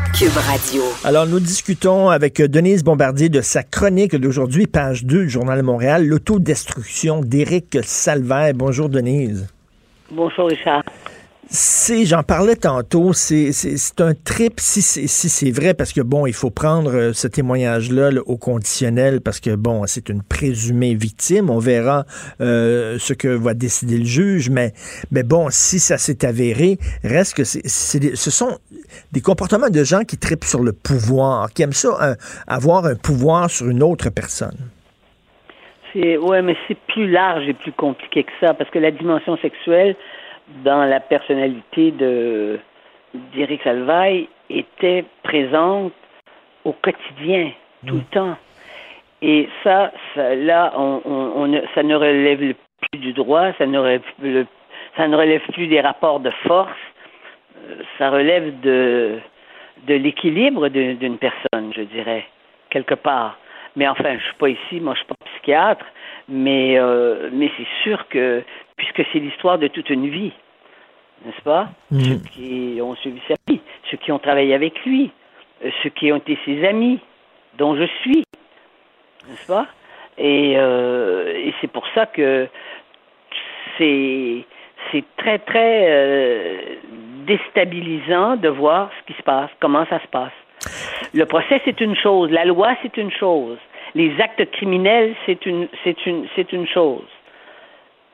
Cube Radio. Alors, nous discutons avec Denise Bombardier de sa chronique d'aujourd'hui, page 2 du Journal de Montréal, L'autodestruction d'Éric Salvaire. Bonjour, Denise. Bonjour, Richard c'est, j'en parlais tantôt, c'est, un trip si c'est, si c'est vrai, parce que bon, il faut prendre euh, ce témoignage-là au conditionnel, parce que bon, c'est une présumée victime. On verra euh, ce que va décider le juge, mais, mais bon, si ça s'est avéré, reste que c'est, ce sont des comportements de gens qui tripent sur le pouvoir, qui aiment ça, avoir un pouvoir sur une autre personne. C'est, ouais, mais c'est plus large et plus compliqué que ça, parce que la dimension sexuelle, dans la personnalité de d'Éric Salvaille était présente au quotidien, tout le mm. temps. Et ça, ça là, on, on, ça ne relève plus du droit, ça ne relève, ça ne relève plus des rapports de force, euh, ça relève de, de l'équilibre d'une personne, je dirais, quelque part. Mais enfin, je suis pas ici, moi je suis pas psychiatre, mais euh, mais c'est sûr que puisque c'est l'histoire de toute une vie, n'est-ce pas? Mm. Ceux qui ont suivi sa vie, ceux qui ont travaillé avec lui, euh, ceux qui ont été ses amis, dont je suis, n'est-ce pas? Et, euh, et c'est pour ça que c'est c'est très très euh, déstabilisant de voir ce qui se passe, comment ça se passe. Le procès c'est une chose, la loi c'est une chose, les actes criminels c'est une c'est une c'est une chose.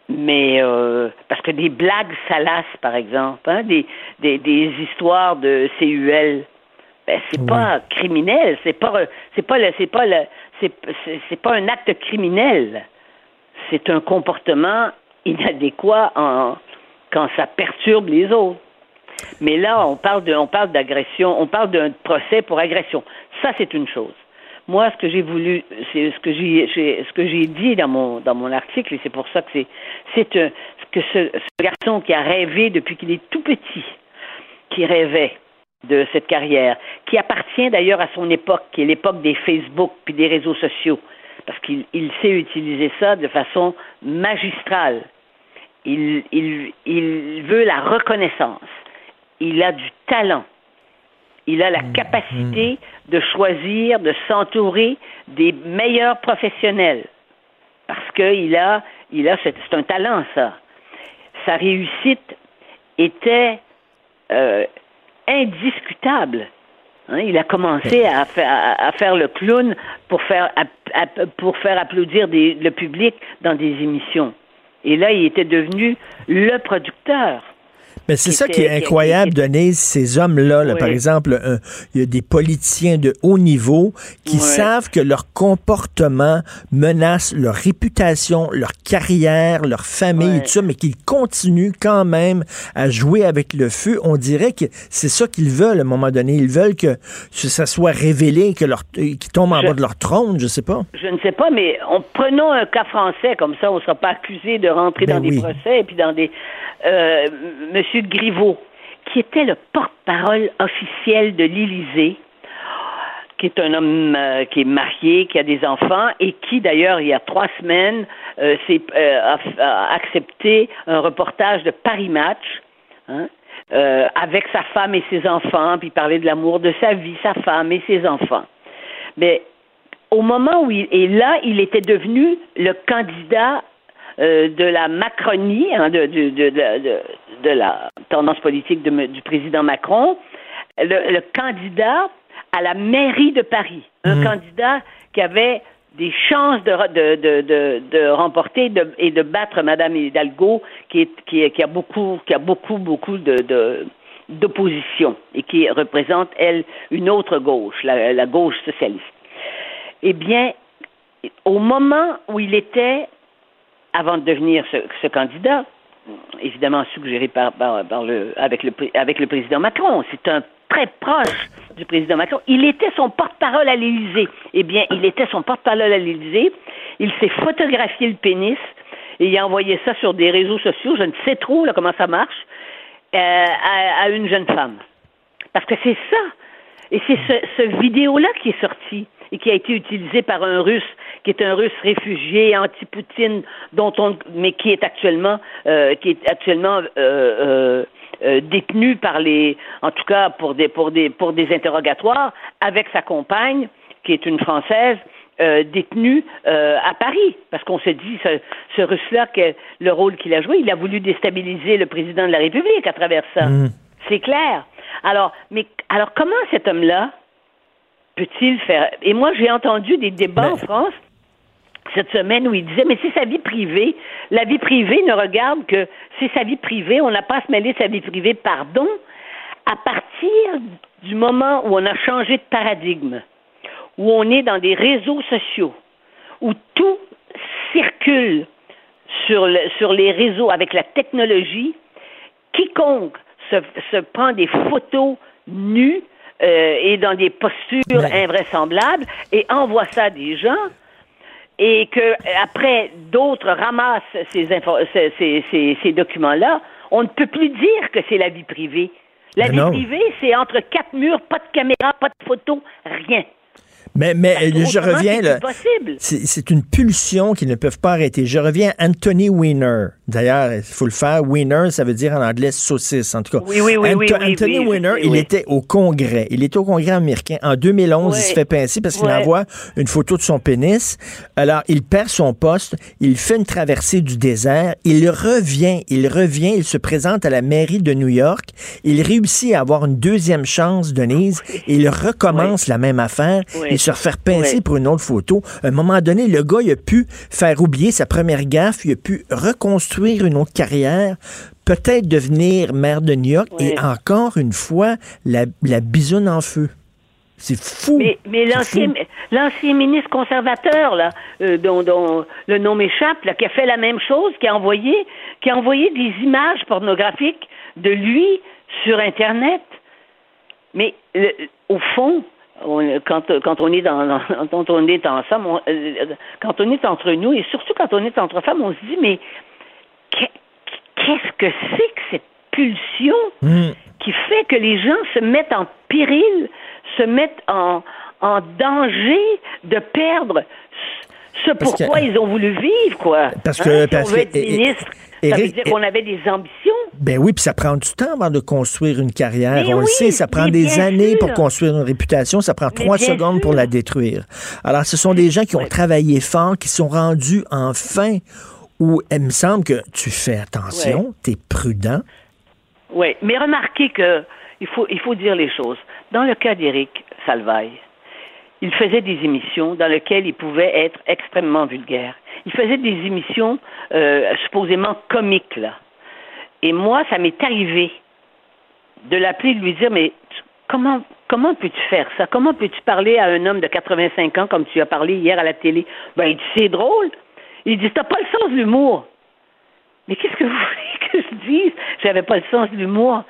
Mais euh, parce que des blagues salaces, par exemple, hein, des, des, des histoires de CUL, ben, c'est pas criminel, c'est pas c'est pas c'est pas le, c'est c'est pas un acte criminel. C'est un comportement inadéquat en, quand ça perturbe les autres. Mais là, on parle de, on parle d'agression, on parle d'un procès pour agression. Ça, c'est une chose. Moi, ce que j'ai voulu, c'est ce que j'ai, ce que j'ai dit dans mon, dans mon article, et c'est pour ça que c'est, c'est que ce, garçon qui a rêvé depuis qu'il est tout petit, qui rêvait de cette carrière, qui appartient d'ailleurs à son époque, qui est l'époque des Facebook puis des réseaux sociaux, parce qu'il il sait utiliser ça de façon magistrale. Il, il, il veut la reconnaissance. Il a du talent. Il a la mm. capacité mm. de choisir, de s'entourer des meilleurs professionnels. Parce qu'il a, il a, c'est un talent, ça. Sa réussite était euh, indiscutable. Hein, il a commencé à faire, à, faire, le clown pour faire, pour faire applaudir le public dans des émissions. Et là, il était devenu le producteur. Mais c'est ça qui est incroyable, Denise, ces hommes-là. Par exemple, il y a des politiciens de haut niveau qui savent que leur comportement menace leur réputation, leur carrière, leur famille, et tout ça, mais qu'ils continuent quand même à jouer avec le feu. On dirait que c'est ça qu'ils veulent à un moment donné. Ils veulent que ça soit révélé, que leur, qu'ils tombent en bas de leur trône, je sais pas. Je ne sais pas, mais en prenons un cas français comme ça, on ne sera pas accusé de rentrer ben dans des procès et puis dans des euh, M. Griveaux, qui était le porte-parole officiel de l'Élysée, qui est un homme euh, qui est marié, qui a des enfants et qui, d'ailleurs, il y a trois semaines, euh, a, accepté un reportage de Paris Match hein, avec sa femme et ses enfants, puis parler de l'amour de sa vie, sa femme et ses enfants. Mais au moment où il est là, il était devenu le candidat euh, de la Macronie, hein, de, de, de, de, la tendance politique du président Macron, le, candidat à la mairie de Paris, un mhm. candidat qui avait des chances de, de, de, de, remporter et de battre Madame Hidalgo, qui, est, qui, qui a beaucoup, qui a beaucoup, beaucoup de, d'opposition et qui représente, elle, une autre gauche, la, la gauche socialiste. Eh bien, au moment où il était avant de devenir ce, candidat, évidemment suggéré par, le, avec, le, avec le président Macron. C'est un très proche du président Macron. Il était son porte-parole à l'Élysée. Eh bien, il était son porte-parole à l'Élysée. Il s'est photographié le pénis et il a envoyé ça sur des réseaux sociaux. Je ne sais trop comment ça marche euh, à, une jeune femme. Parce que c'est ça. Et c'est ce, ce vidéo-là qui est sorti et qui a été utilisé par un Russe qui est un Russe réfugié anti-Poutine, dont on, mais qui est actuellement, euh, qui est actuellement euh, euh, détenu par les, en tout cas pour des, pour des, pour des interrogatoires, avec sa compagne, qui est une Française. détenue à Paris, parce qu'on se dit, ce, ce Russe-là, que le rôle qu'il a joué, il a voulu déstabiliser le président de la République à travers ça. Mmh. C'est clair. Alors, mais alors comment cet homme-là peut-il faire? Et moi, j'ai entendu des débats en France cette semaine où il disait, mais c'est sa vie privée. La vie privée ne regarde que c'est sa vie privée. On n'a pas à se mêler de sa vie privée. Pardon? À partir du moment où on a changé de paradigme, où on est dans des réseaux sociaux, où tout circule sur, sur les réseaux avec la technologie, quiconque se, se prend des photos nues euh, et dans des postures invraisemblables et envoie ça à des gens, et que après d'autres ramassent ces, ces, ces, documents-là, on ne peut plus dire que c'est la vie privée. La vie privée, c'est entre quatre murs, pas de caméra, pas de photo, rien. Mais, mais je reviens là. C'est une pulsion qu'ils ne peuvent pas arrêter. Je reviens à Anthony Weiner. D'ailleurs, il faut le faire. Weiner, ça veut dire en anglais saucisse, en tout cas. Oui, oui, oui. oui, Anthony Weiner, il était au Congrès. Il était au Congrès américain. En 2011, il se fait pincer parce qu'il envoie une photo de son pénis. Alors, il perd son poste. Il fait une traversée du désert. Il revient. Il revient. Il se présente à la mairie de New York. Il réussit à avoir une deuxième chance, Denise. Il recommence la même affaire et se refaire pincer pour une autre photo. À un moment donné, le gars, il a pu faire oublier sa première gaffe. Il a pu reconstruire une autre carrière peut-être devenir maire de New York et encore une fois, la, la bisoune en feu. C'est fou. Mais, mais l'ancien, ministre conservateur, là, euh, dont, dont, le nom m'échappe, qui a fait la même chose, qui a envoyé, qui a envoyé des images pornographiques de lui sur Internet. Mais au fond, quand, quand on est dans, quand on est ensemble, euh, quand on est entre nous et surtout quand on est entre femmes, on se dit mais qu'est-ce que c'est que cette pulsion hmm. qui fait que les gens se mettent en péril, se mettent en, en danger de perdre ce pourquoi ils ont voulu vivre, quoi. Parce que, hein, si on veut être ministre, ça veut dire qu'on avait des ambitions. Ben oui, puis ça prend du temps avant de construire une carrière. on le sait, ça prend des années pour construire une réputation. Ça prend trois secondes pour la détruire. Alors, ce sont des gens qui ont travaillé fort, qui sont rendus enfin où il me semble que tu fais attention, tu es prudent. Oui, mais remarquez que il faut, il faut dire les choses. Dans le cas d'Éric Salvaille, il faisait des émissions dans lesquelles il pouvait être extrêmement vulgaire. Il faisait des émissions euh, supposément comiques, là. Et moi, ça m'est arrivé de l'appeler, de lui dire, mais comment, comment peux-tu faire ça? Comment peux-tu parler à un homme de 85 ans comme tu as parlé hier à la télé? Ben, il dit, c'est drôle. Il dit, t'as pas le sens de l'humour. Mais qu'est-ce que vous voulez que je dise? J'avais pas le sens de l'humour.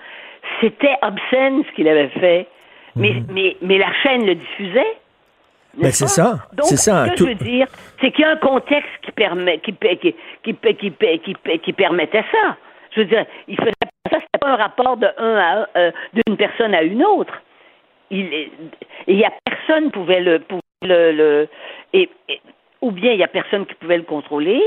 C'était obscène ce qu'il avait fait. Mais, mhm. mais, mais la chaîne le diffusait. Ben c'est ça. c'est ça. Ce que je veux dire, c'est qu'il y a un contexte qui, permet, qui, qui, qui, qui, permettait ça. Je veux dire, il faisait ça, c'était pas un rapport de un à euh, d'une personne à une autre. Il, il y a personne pouvait le, pouvait le, le et, ou bien il y a personne qui pouvait le contrôler,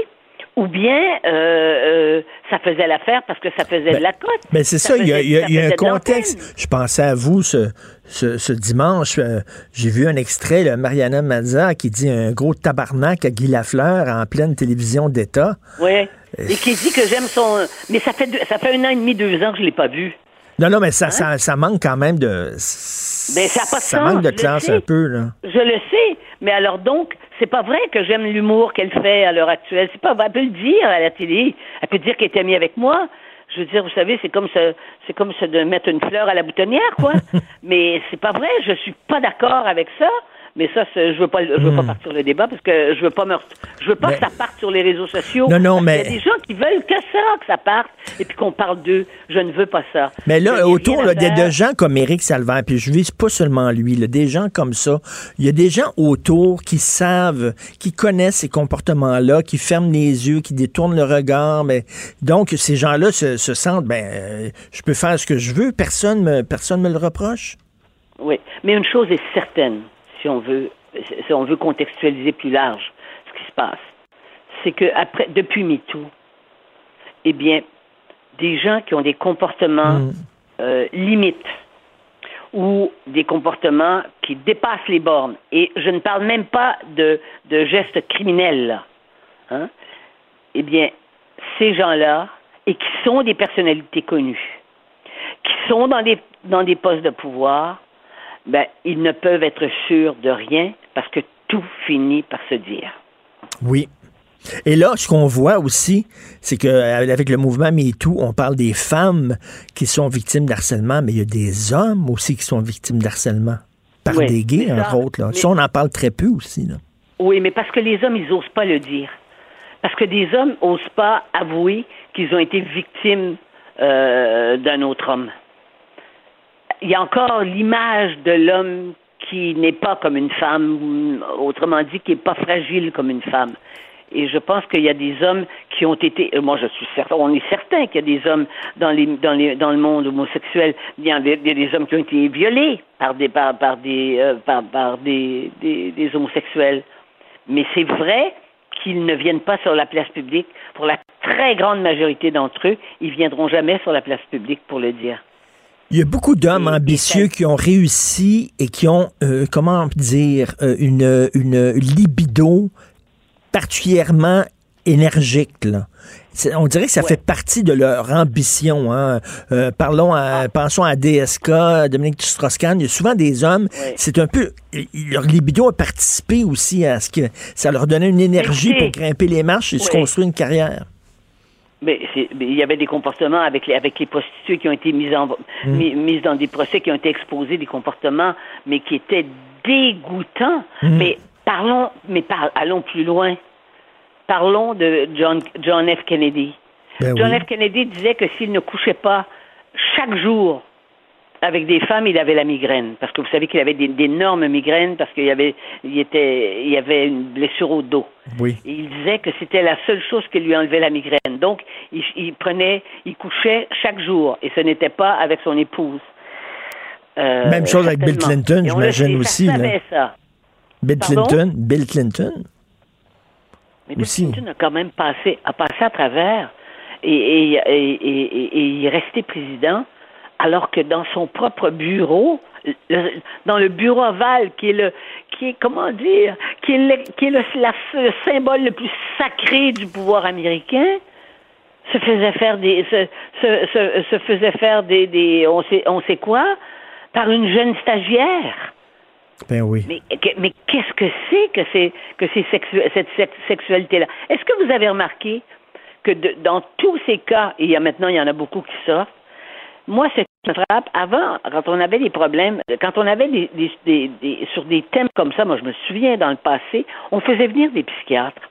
ou bien euh, euh, ça faisait l'affaire parce que ça faisait de la cote. Mais ben, c'est ça, il y a, un contexte. Je pensais à vous ce, ce, dimanche, euh, j'ai vu un extrait de Mariana Mazza qui dit un gros tabarnak à Guy Lafleur en pleine télévision d'État. Oui. Et qui dit que j'aime son. Mais ça fait, ça fait un an et demi, deux ans que je ne l'ai pas vu. Non, non, mais ça, hein? ça, manque quand même de. Ben, ça, pas ça manque de classe un peu, là. Je le sais. Mais alors donc, c'est pas vrai que j'aime l'humour qu'elle fait à l'heure actuelle. C'est pas vrai. Elle peut le dire à la télé. Elle peut dire qu'elle est amie avec moi. Je veux dire, vous savez, c'est comme ça, c'est comme ça de mettre une fleur à la boutonnière, quoi. Mais c'est pas vrai. Je suis pas d'accord avec ça. Mais ça, je veux pas, je veux pas hmm. partir le débat parce que je veux pas me, je veux pas que ça parte sur les réseaux sociaux. Non, non, mais il y a des gens qui veulent que ça, que ça parte, et puis qu'on parle d'eux. Je ne veux pas ça. Mais là, autour là, de, gens comme Éric Salvaire, puis je vise pas seulement lui, là, des gens comme ça. Il y a des gens autour qui savent, qui connaissent ces comportements-là, qui ferment les yeux, qui détournent le regard. Mais donc ces gens-là se, sentent, ben, euh, je peux faire ce que je veux, personne me, personne me le reproche? Oui, mais une chose est certaine si on veut, si on veut contextualiser plus large ce qui se passe, c'est que après, depuis MeToo, eh bien, des gens qui ont des comportements mm. euh, limites ou des comportements qui dépassent les bornes, et je ne parle même pas de, de gestes criminels, hein, eh bien, ces gens-là, et qui sont des personnalités connues, qui sont dans des, dans des postes de pouvoir, ben, ils ne peuvent être sûrs de rien parce que tout finit par se dire. Oui. Et là, ce qu'on voit aussi, c'est qu'avec le mouvement MeToo, on parle des femmes qui sont victimes d'harcèlement, mais il y a des hommes aussi qui sont victimes d'harcèlement. Par des gays, entre autres. Là. Ça, on en parle très peu aussi. Là. Oui, mais parce que les hommes, ils n'osent pas le dire. Parce que des hommes n'osent pas avouer qu'ils ont été victimes euh, d'un autre homme il y a encore l'image de l'homme qui n'est pas comme une femme, autrement dit, qui n'est pas fragile comme une femme. Et je pense qu'il y a des hommes qui ont été, moi je suis certain, on est certain qu'il y a des hommes dans les dans les dans le monde homosexuel, il y a des, hommes qui ont été violés par des par, par des euh, par, des, des homosexuels. Mais c'est vrai qu'ils ne viennent pas sur la place publique. Pour la très grande majorité d'entre eux, ils viendront jamais sur la place publique pour le dire. Il y a beaucoup d'hommes ambitieux qui ont réussi et qui ont, euh, comment dire, euh, une, une libido particulièrement énergique. Là. On dirait que ça fait partie de leur ambition. Hein. Euh, parlons à, ah. pensons à DSK, Dominique Strauss-Kahn. Il y a souvent des hommes, c'est un peu... Leur libido a participé aussi à ce que ça leur donnait une énergie pour grimper les marches et se construire une carrière. Mais, il y avait des comportements avec les, avec les prostituées qui ont été mises, en, mm. mises dans des procès, qui ont été exposés, des comportements, mais qui étaient dégoûtants. Mm. Mais parlons, mais allons plus loin. Parlons de John, John F. Kennedy. Ben John F. Kennedy disait que s'il ne couchait pas chaque jour avec des femmes, il avait la migraine. Parce que vous savez qu'il avait d'énormes migraines parce qu'il y avait, il était, il avait une blessure au dos. Oui. Et il disait que c'était la seule chose qui lui enlevait la migraine. Donc, il, prenait, il couchait chaque jour. Et ce n'était pas avec son épouse. Euh, Même chose avec Bill Clinton, j'imagine aussi. Ça. Bill Clinton, Bill Clinton? Mais Bill Clinton a quand même passé, a passé à travers et, et, et, et, il est resté président, alors que dans son propre bureau, dans le bureau ovale, qui est le, qui est comment dire, qui est le, qui est le, symbole le plus sacré du pouvoir américain, se faisait faire des, se, se, se, faisait faire des, des, on sait, on sait quoi, par une jeune stagiaire. Ben oui. Mais, mais qu'est-ce que c'est que, c'est, que c'est cette sexualité-là? Est-ce que vous avez remarqué que dans tous ces cas, et il y a maintenant, il y en a beaucoup qui sortent, moi, ce qui me frappe, avant, quand on avait des problèmes, quand on avait des, des, des, sur des thèmes comme ça, moi, je me souviens dans le passé, on faisait venir des psychiatres.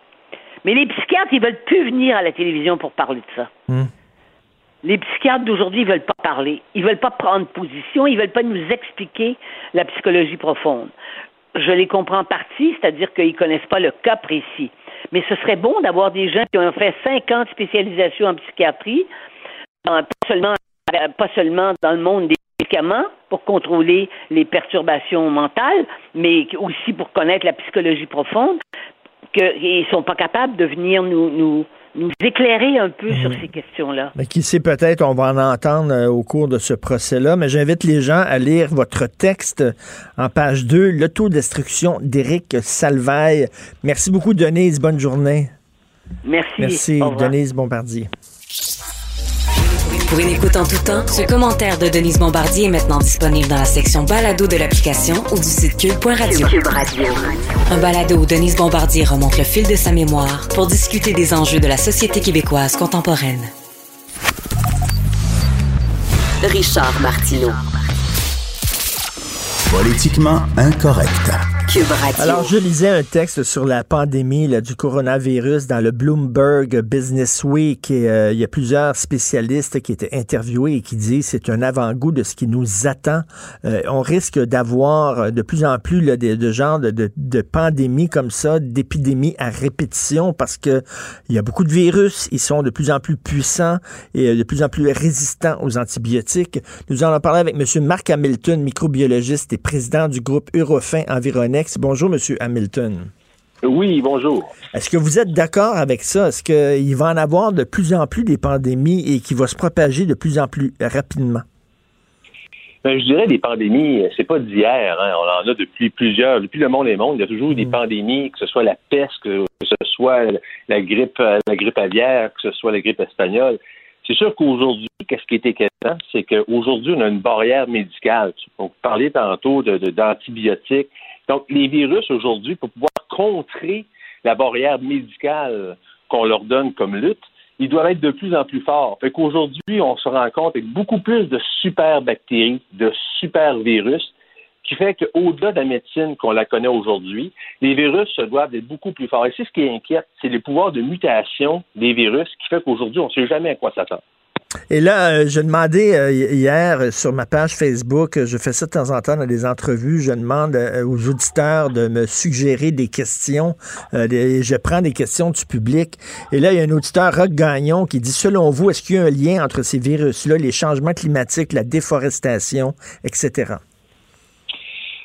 Mais les psychiatres, ils veulent plus venir à la télévision pour parler de ça. Hmm. Les psychiatres d'aujourd'hui, ils veulent pas parler. Ils veulent pas prendre position. Ils veulent pas nous expliquer la psychologie profonde. Je les comprends en partie, c'est-à-dire qu'ils connaissent pas le cas précis. Mais ce serait bon d'avoir des gens qui ont fait 50 spécialisations en psychiatrie, pas seulement, pas seulement dans le monde des médicaments pour contrôler les perturbations mentales, mais aussi pour connaître la psychologie profonde, qu'ils ne sont pas capables de venir nous, nous, nous éclairer un peu sur mhm. ces questions-là. Mais qui sait, peut-être, on va en entendre euh, au cours de ce procès-là, mais j'invite les gens à lire votre texte en page 2, L'autodestruction d'Éric Salvaille. Merci beaucoup, Denise. Bonne journée. Merci. Merci, Denise Bombardier. Pour une écoute en tout temps, ce commentaire de Denise Bombardier est maintenant disponible dans la section balado de l'application ou du site cube.radio. Cube Radio. Un balado où Denise Bombardier remonte le fil de sa mémoire pour discuter des enjeux de la société québécoise contemporaine. Richard Martineau. Politiquement incorrect. Alors, je lisais un texte sur la pandémie du coronavirus dans le Bloomberg Business Week et euh, il y a plusieurs spécialistes qui étaient interviewés et qui disent c'est un avant-goût de ce qui nous attend. Euh, on risque d'avoir de plus en plus là, de, de genre de, de, pandémies comme ça, d'épidémies à répétition parce que il y a beaucoup de virus, ils sont de plus en plus puissants et euh, de plus en plus résistants aux antibiotiques. Nous allons parler avec M. Marc Hamilton, microbiologiste et président du groupe Eurofin Environnement Bonjour, M. Hamilton. Oui, bonjour. Est-ce que vous êtes d'accord avec ça? Est-ce qu'il va en avoir de plus en plus des pandémies et qui va se propager de plus en plus rapidement? Ben, je dirais des pandémies, c'est pas d'hier. Hein. On en a depuis plusieurs, depuis le monde est monde. Il y a toujours eu des mm. pandémies, que ce soit la peste, que ce soit la grippe, la grippe aviaire, que ce soit la grippe espagnole. C'est sûr qu'aujourd'hui, qu'est-ce qui est inquiétant, c'est qu'aujourd'hui, on a une barrière médicale. On parlait tantôt d'antibiotiques. Donc, les virus aujourd'hui, pour pouvoir contrer la barrière médicale qu'on leur donne comme lutte, ils doivent être de plus en plus forts. Fait qu'aujourd'hui, on se rend compte avec beaucoup plus de super bactéries, de super virus, qui fait qu'au-delà de la médecine qu'on la connaît aujourd'hui, les virus se doivent être beaucoup plus forts. Et c'est ce qui inquiète, c'est les pouvoirs de mutation des virus qui fait qu'aujourd'hui, on ne sait jamais à quoi s'attendre. Et là, euh, je demandais euh, hier euh, sur ma page Facebook, je fais ça de temps en temps dans des entrevues, je demande aux auditeurs de me suggérer des questions. je prends des questions du public. Et là, il y a un auditeur, Rock Gagnon, qui dit, selon vous, est-ce qu'il y a un lien entre ces virus-là, les changements climatiques, la déforestation, etc.?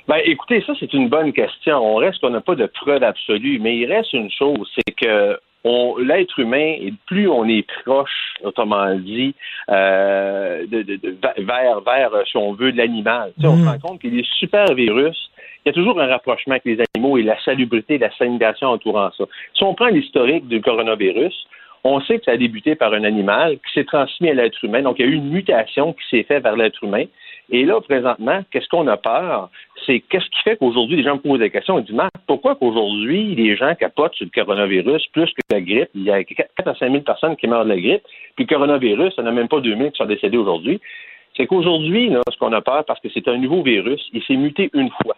Ben, écoutez, ça, c'est une bonne question. On reste qu'on n'a pas de preuve absolue, mais il reste une chose, c'est que l'être humain, plus on est proche, autrement dit, euh, de, de, vers, vers, si on veut, de l'animal. On se mm. rend compte que les super virus, il y a toujours un rapprochement avec les animaux et la salubrité, la sanitation entourant ça. Si on prend l'historique du coronavirus, on sait que ça a débuté par un animal qui s'est transmis à l'être humain. Donc, il y a eu une mutation qui s'est faite vers l'être humain. Et là, présentement, qu'est-ce qu'on a peur? C'est qu'est-ce qui fait qu'aujourd'hui, les gens me posent des questions. Ils disent, pourquoi qu'aujourd'hui, les gens capotent sur le coronavirus plus que la grippe? Il y a 4 à 5 000 personnes qui meurent de la grippe. Puis le coronavirus, ça n'a même pas 2 000 qui sont décédés aujourd'hui. C'est qu'aujourd'hui, ce qu'on a peur, parce que c'est un nouveau virus, il s'est muté une fois.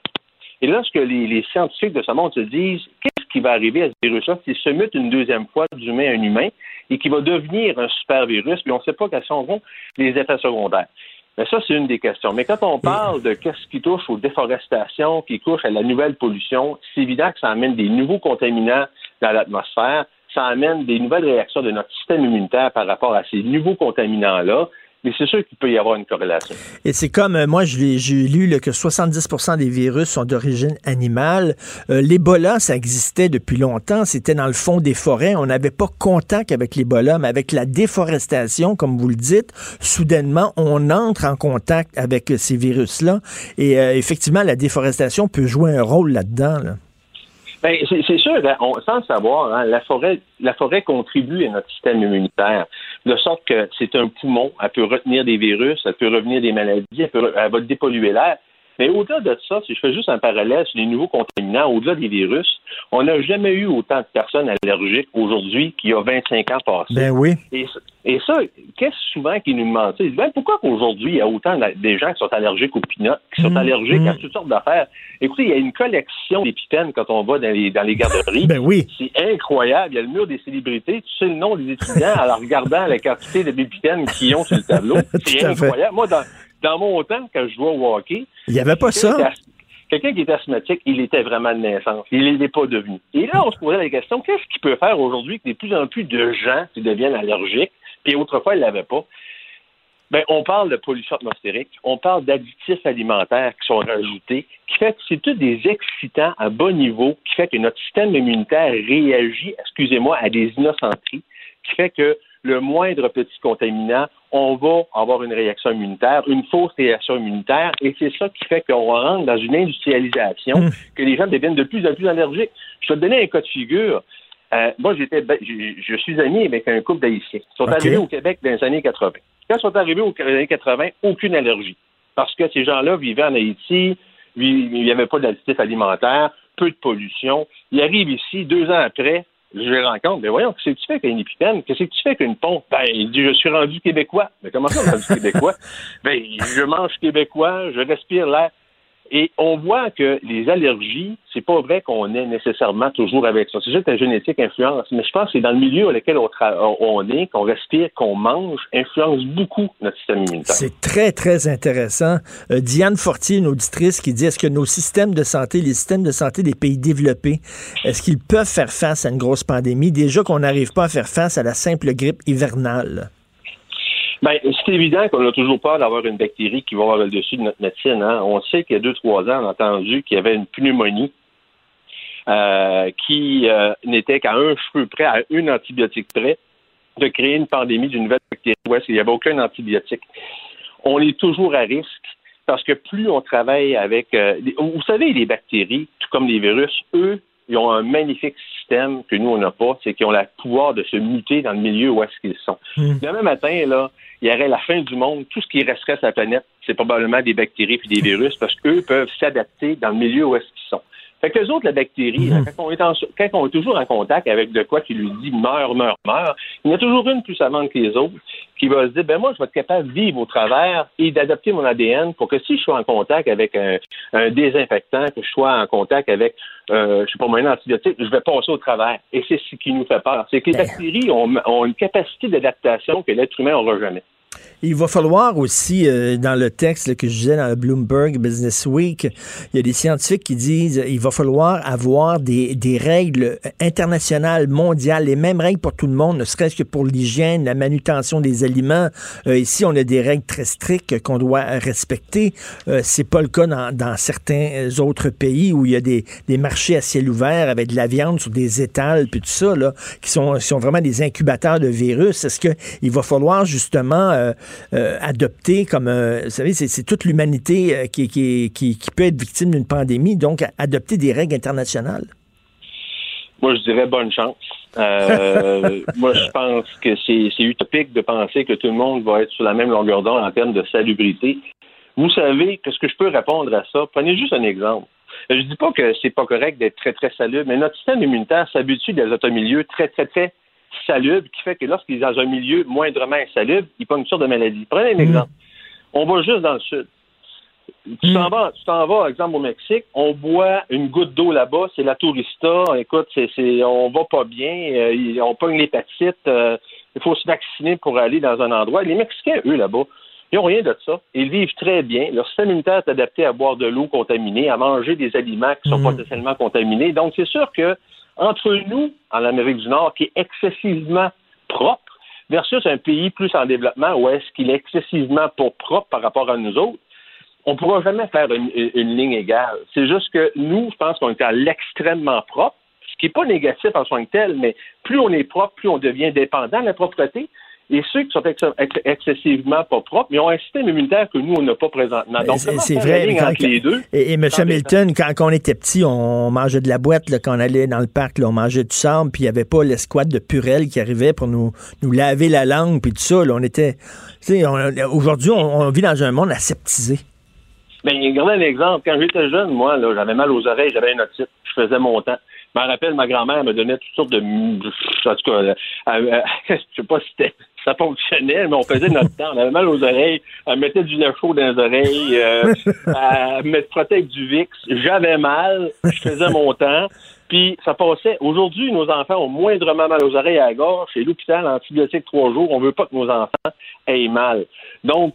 Et là, ce que les, scientifiques de ce monde se disent, qu'est-ce qui va arriver à ce virus-là s'il se mute une deuxième fois d'humain à un humain et qui va devenir un super virus, puis on ne sait pas quels seront les effets secondaires. Mais ça, c'est une des questions. Mais quand on parle de qu'est-ce qui touche aux déforestations, qui touche à la nouvelle pollution, c'est évident que ça amène des nouveaux contaminants dans l'atmosphère, ça amène des nouvelles réactions de notre système immunitaire par rapport à ces nouveaux contaminants-là mais c'est sûr qu'il peut y avoir une corrélation. Et c'est comme, euh, moi, j'ai lu que 70 des virus sont d'origine animale. Euh, L'Ebola, ça existait depuis longtemps. C'était dans le fond des forêts. On n'avait pas contact avec l'Ebola, mais avec la déforestation, comme vous le dites, soudainement, on entre en contact avec ces virus-là. Et euh, effectivement, la déforestation peut jouer un rôle là-dedans. Là. Ben, c'est sûr, hein, on, sans le savoir, hein, la forêt, la forêt contribue à notre système immunitaire, de sorte que c'est un poumon, elle peut retenir des virus, elle peut revenir des maladies, elle, peut, elle va dépolluer l'air. Mais au-delà de ça, si je fais juste un parallèle sur les nouveaux contaminants, au-delà des virus, on n'a jamais eu autant de personnes allergiques aujourd'hui qu'il y a 25 ans passés. Ben oui. Et, ça, qu'est-ce souvent qui nous demandent? Ben, pourquoi qu'aujourd'hui, il y a autant de gens qui sont allergiques aux pinottes, qui sont mmh. allergiques à mmh. toutes sortes d'affaires? Écoutez, il y a une collection d'épipènes quand on va dans les, dans les garderies. ben oui. C'est incroyable. Il y a le mur des célébrités. Tu sais le nom des étudiants en regardant la quantité d'épipènes qu'ils ont sur le tableau. C'est incroyable. Moi, dans, dans mon temps, quand je jouais au hockey, il n'y avait pas ça. Quelqu'un qui est asthmatique, il était vraiment de naissance. Il ne l'est pas devenu. Et là, on se posait la question, qu'est-ce qu'il peut faire aujourd'hui que de plus en plus de gens qui deviennent allergiques, puis autrefois, ils ne l'avaient pas? Ben, on parle de pollution atmosphérique, on parle d'additifs alimentaires qui sont rajoutés, qui fait que c'est tous des excitants à bas niveau, qui fait que notre système immunitaire réagit, excusez-moi, à des innocenteries, qui fait que le moindre petit contaminant, on va avoir une réaction immunitaire, une fausse réaction immunitaire, et c'est ça qui fait qu'on rentre dans une industrialisation, hmm. que les gens deviennent de plus en plus allergiques. Je vais te donner un cas de figure. Euh, moi, j'étais, ben, je, suis ami avec un couple d'Haïtiens. Ils sont arrivés au Québec dans les années 80. Quand ils sont arrivés aux années 80, aucune allergie. Parce que ces gens-là vivaient en Haïti, il n'y avait pas d'additifs alimentaires, peu de pollution. Ils arrivent ici, deux ans après, je les rencontre, mais voyons, qu'est-ce que tu fais avec une épipène? Qu'est-ce que tu fais avec une pompe? Ben, il dit, je suis rendu québécois. Mais comment ça, rendu québécois? Ben, je mange québécois, je respire l'air. Et on voit que les allergies, c'est pas vrai qu'on est nécessairement toujours avec ça. C'est juste que la génétique influence. Mais je pense que c'est dans le milieu dans lequel on, est, qu'on respire, qu'on mange, influence beaucoup notre système immunitaire. C'est très, très intéressant. Euh, Diane Fortier, une auditrice, qui dit est-ce que nos systèmes de santé, les systèmes de santé des pays développés, est-ce qu'ils peuvent faire face à une grosse pandémie? Déjà qu'on n'arrive pas à faire face à la simple grippe hivernale. Ben, c'est évident qu'on n'a toujours peur d'avoir une bactérie qui va avoir le dessus de notre médecine. Hein. On sait qu'il y a deux, trois ans, on a entendu qu'il y avait une pneumonie euh, qui euh, n'était qu'à un cheveu près, à une antibiotique près, de créer une pandémie d'une nouvelle bactérie où il n'y avait aucun antibiotique. On est toujours à risque parce que plus on travaille avec... Euh, vous savez, les bactéries, tout comme les virus, eux, ils ont un magnifique système que nous, on n'a pas, c'est qu'ils ont le pouvoir de se muter dans le milieu où est-ce qu'ils sont. Hmm. Demain matin, là, il y aurait la fin du monde. Tout ce qui resterait sur la planète, c'est probablement des bactéries puis des virus parce qu'eux peuvent s'adapter dans le milieu où est-ce qu'ils sont. Fait que les autres, la bactérie, mhm. quand, on est quand, on est toujours en contact avec de quoi qui lui dit meurt, meurt, meurt, il y en a toujours une plus savante que les autres qui va se dire, ben moi, je vais être capable de vivre au travers et d'adapter mon ADN pour que si je suis en contact avec un, désinfectant, que je sois en contact avec, euh, je sais pas, un antibiotique, je vais passer au travers. Et c'est ce qui nous fait peur. C'est que les ben. bactéries ont, ont une capacité d'adaptation que l'être humain n'aura jamais. Il va falloir aussi, euh, dans le texte que je disais dans le Bloomberg Business Week, il y a des scientifiques qui disent il va falloir avoir des, des règles internationales, mondiales, les mêmes règles pour tout le monde, ne serait-ce que pour l'hygiène, la manutention des aliments. Euh, ici, on a des règles très strictes qu'on doit respecter. Euh, c'est pas le cas dans, certains autres pays où il y a des, des, marchés à ciel ouvert avec de la viande sur des étals, puis tout ça, là, qui sont, sont vraiment des incubateurs de virus. Est-ce qu'il va falloir justement euh, adopter comme, euh, vous savez, c'est toute l'humanité euh, qui, qui, qui, peut être victime d'une pandémie, donc adopter des règles internationales? Moi, je dirais bonne chance. moi, je pense que c'est utopique de penser que tout le monde va être sur la même longueur d'onde en termes de salubrité. Vous savez que ce que je peux répondre à ça, prenez juste un exemple. Je dis pas que c'est pas correct d'être très, très salubre, mais notre système immunitaire s'habitue des automilieux très, très, très salubre qui fait que lorsqu'il est dans un milieu moindrement insalubre, il pas une sorte de maladie. Prenez un mm. exemple. On va juste dans le sud. Tu t'en mm. vas, tu t'en vas, exemple, au Mexique, on boit une goutte d'eau là-bas, c'est la tourista, écoute, c'est, c'est, on va pas bien, euh, on pogne l'hépatite, euh, il faut se vacciner pour aller dans un endroit. Les Mexicains, eux, là-bas, ils n'ont rien de ça. Ils vivent très bien. Leur système immunitaire est adapté à boire de l'eau contaminée, à manger des aliments qui sont mm. potentiellement contaminés. Donc, c'est sûr que entre nous, en Amérique du Nord, qui est excessivement propre, versus un pays plus en développement où est-ce qu'il est excessivement pas propre par rapport à nous autres, on ne pourra jamais faire une, ligne égale. C'est juste que nous, je pense qu'on est à l'extrêmement propre, ce qui n'est pas négatif en soi que tel, mais plus on est propre, plus on devient dépendant de la propreté et ceux qui sont excessivement pas propres, ils ont un système immunitaire que nous, on n'a pas présentement. Donc, c'est vrai. les deux, et, M. Hamilton, quand, on était petit, on mangeait de la boîte, là, quand on allait dans le parc, là, on mangeait du sable, puis il n'y avait pas l'escouade de Purel qui arrivait pour nous, nous laver la langue, puis tout ça. Là, on était. Aujourd'hui, on, vit dans un monde aseptisé. Bien, regardez un exemple. Quand j'étais jeune, moi, j'avais mal aux oreilles, j'avais une otite, je faisais mon temps. Je me rappelle, ma grand-mère me donnait toutes sortes de. En tout cas, je sais pas si c'était ça fonctionnait, mais on faisait notre temps. On avait mal aux oreilles, elle mettait du lait chaud dans les oreilles, euh, elle me frottait avec du VIX. J'avais mal, je faisais mon temps. Puis ça passait. Aujourd'hui, nos enfants ont moindrement mal aux oreilles à la gorge. Chez l'hôpital, antibiotique trois jours. On veut pas que nos enfants aient mal. Donc,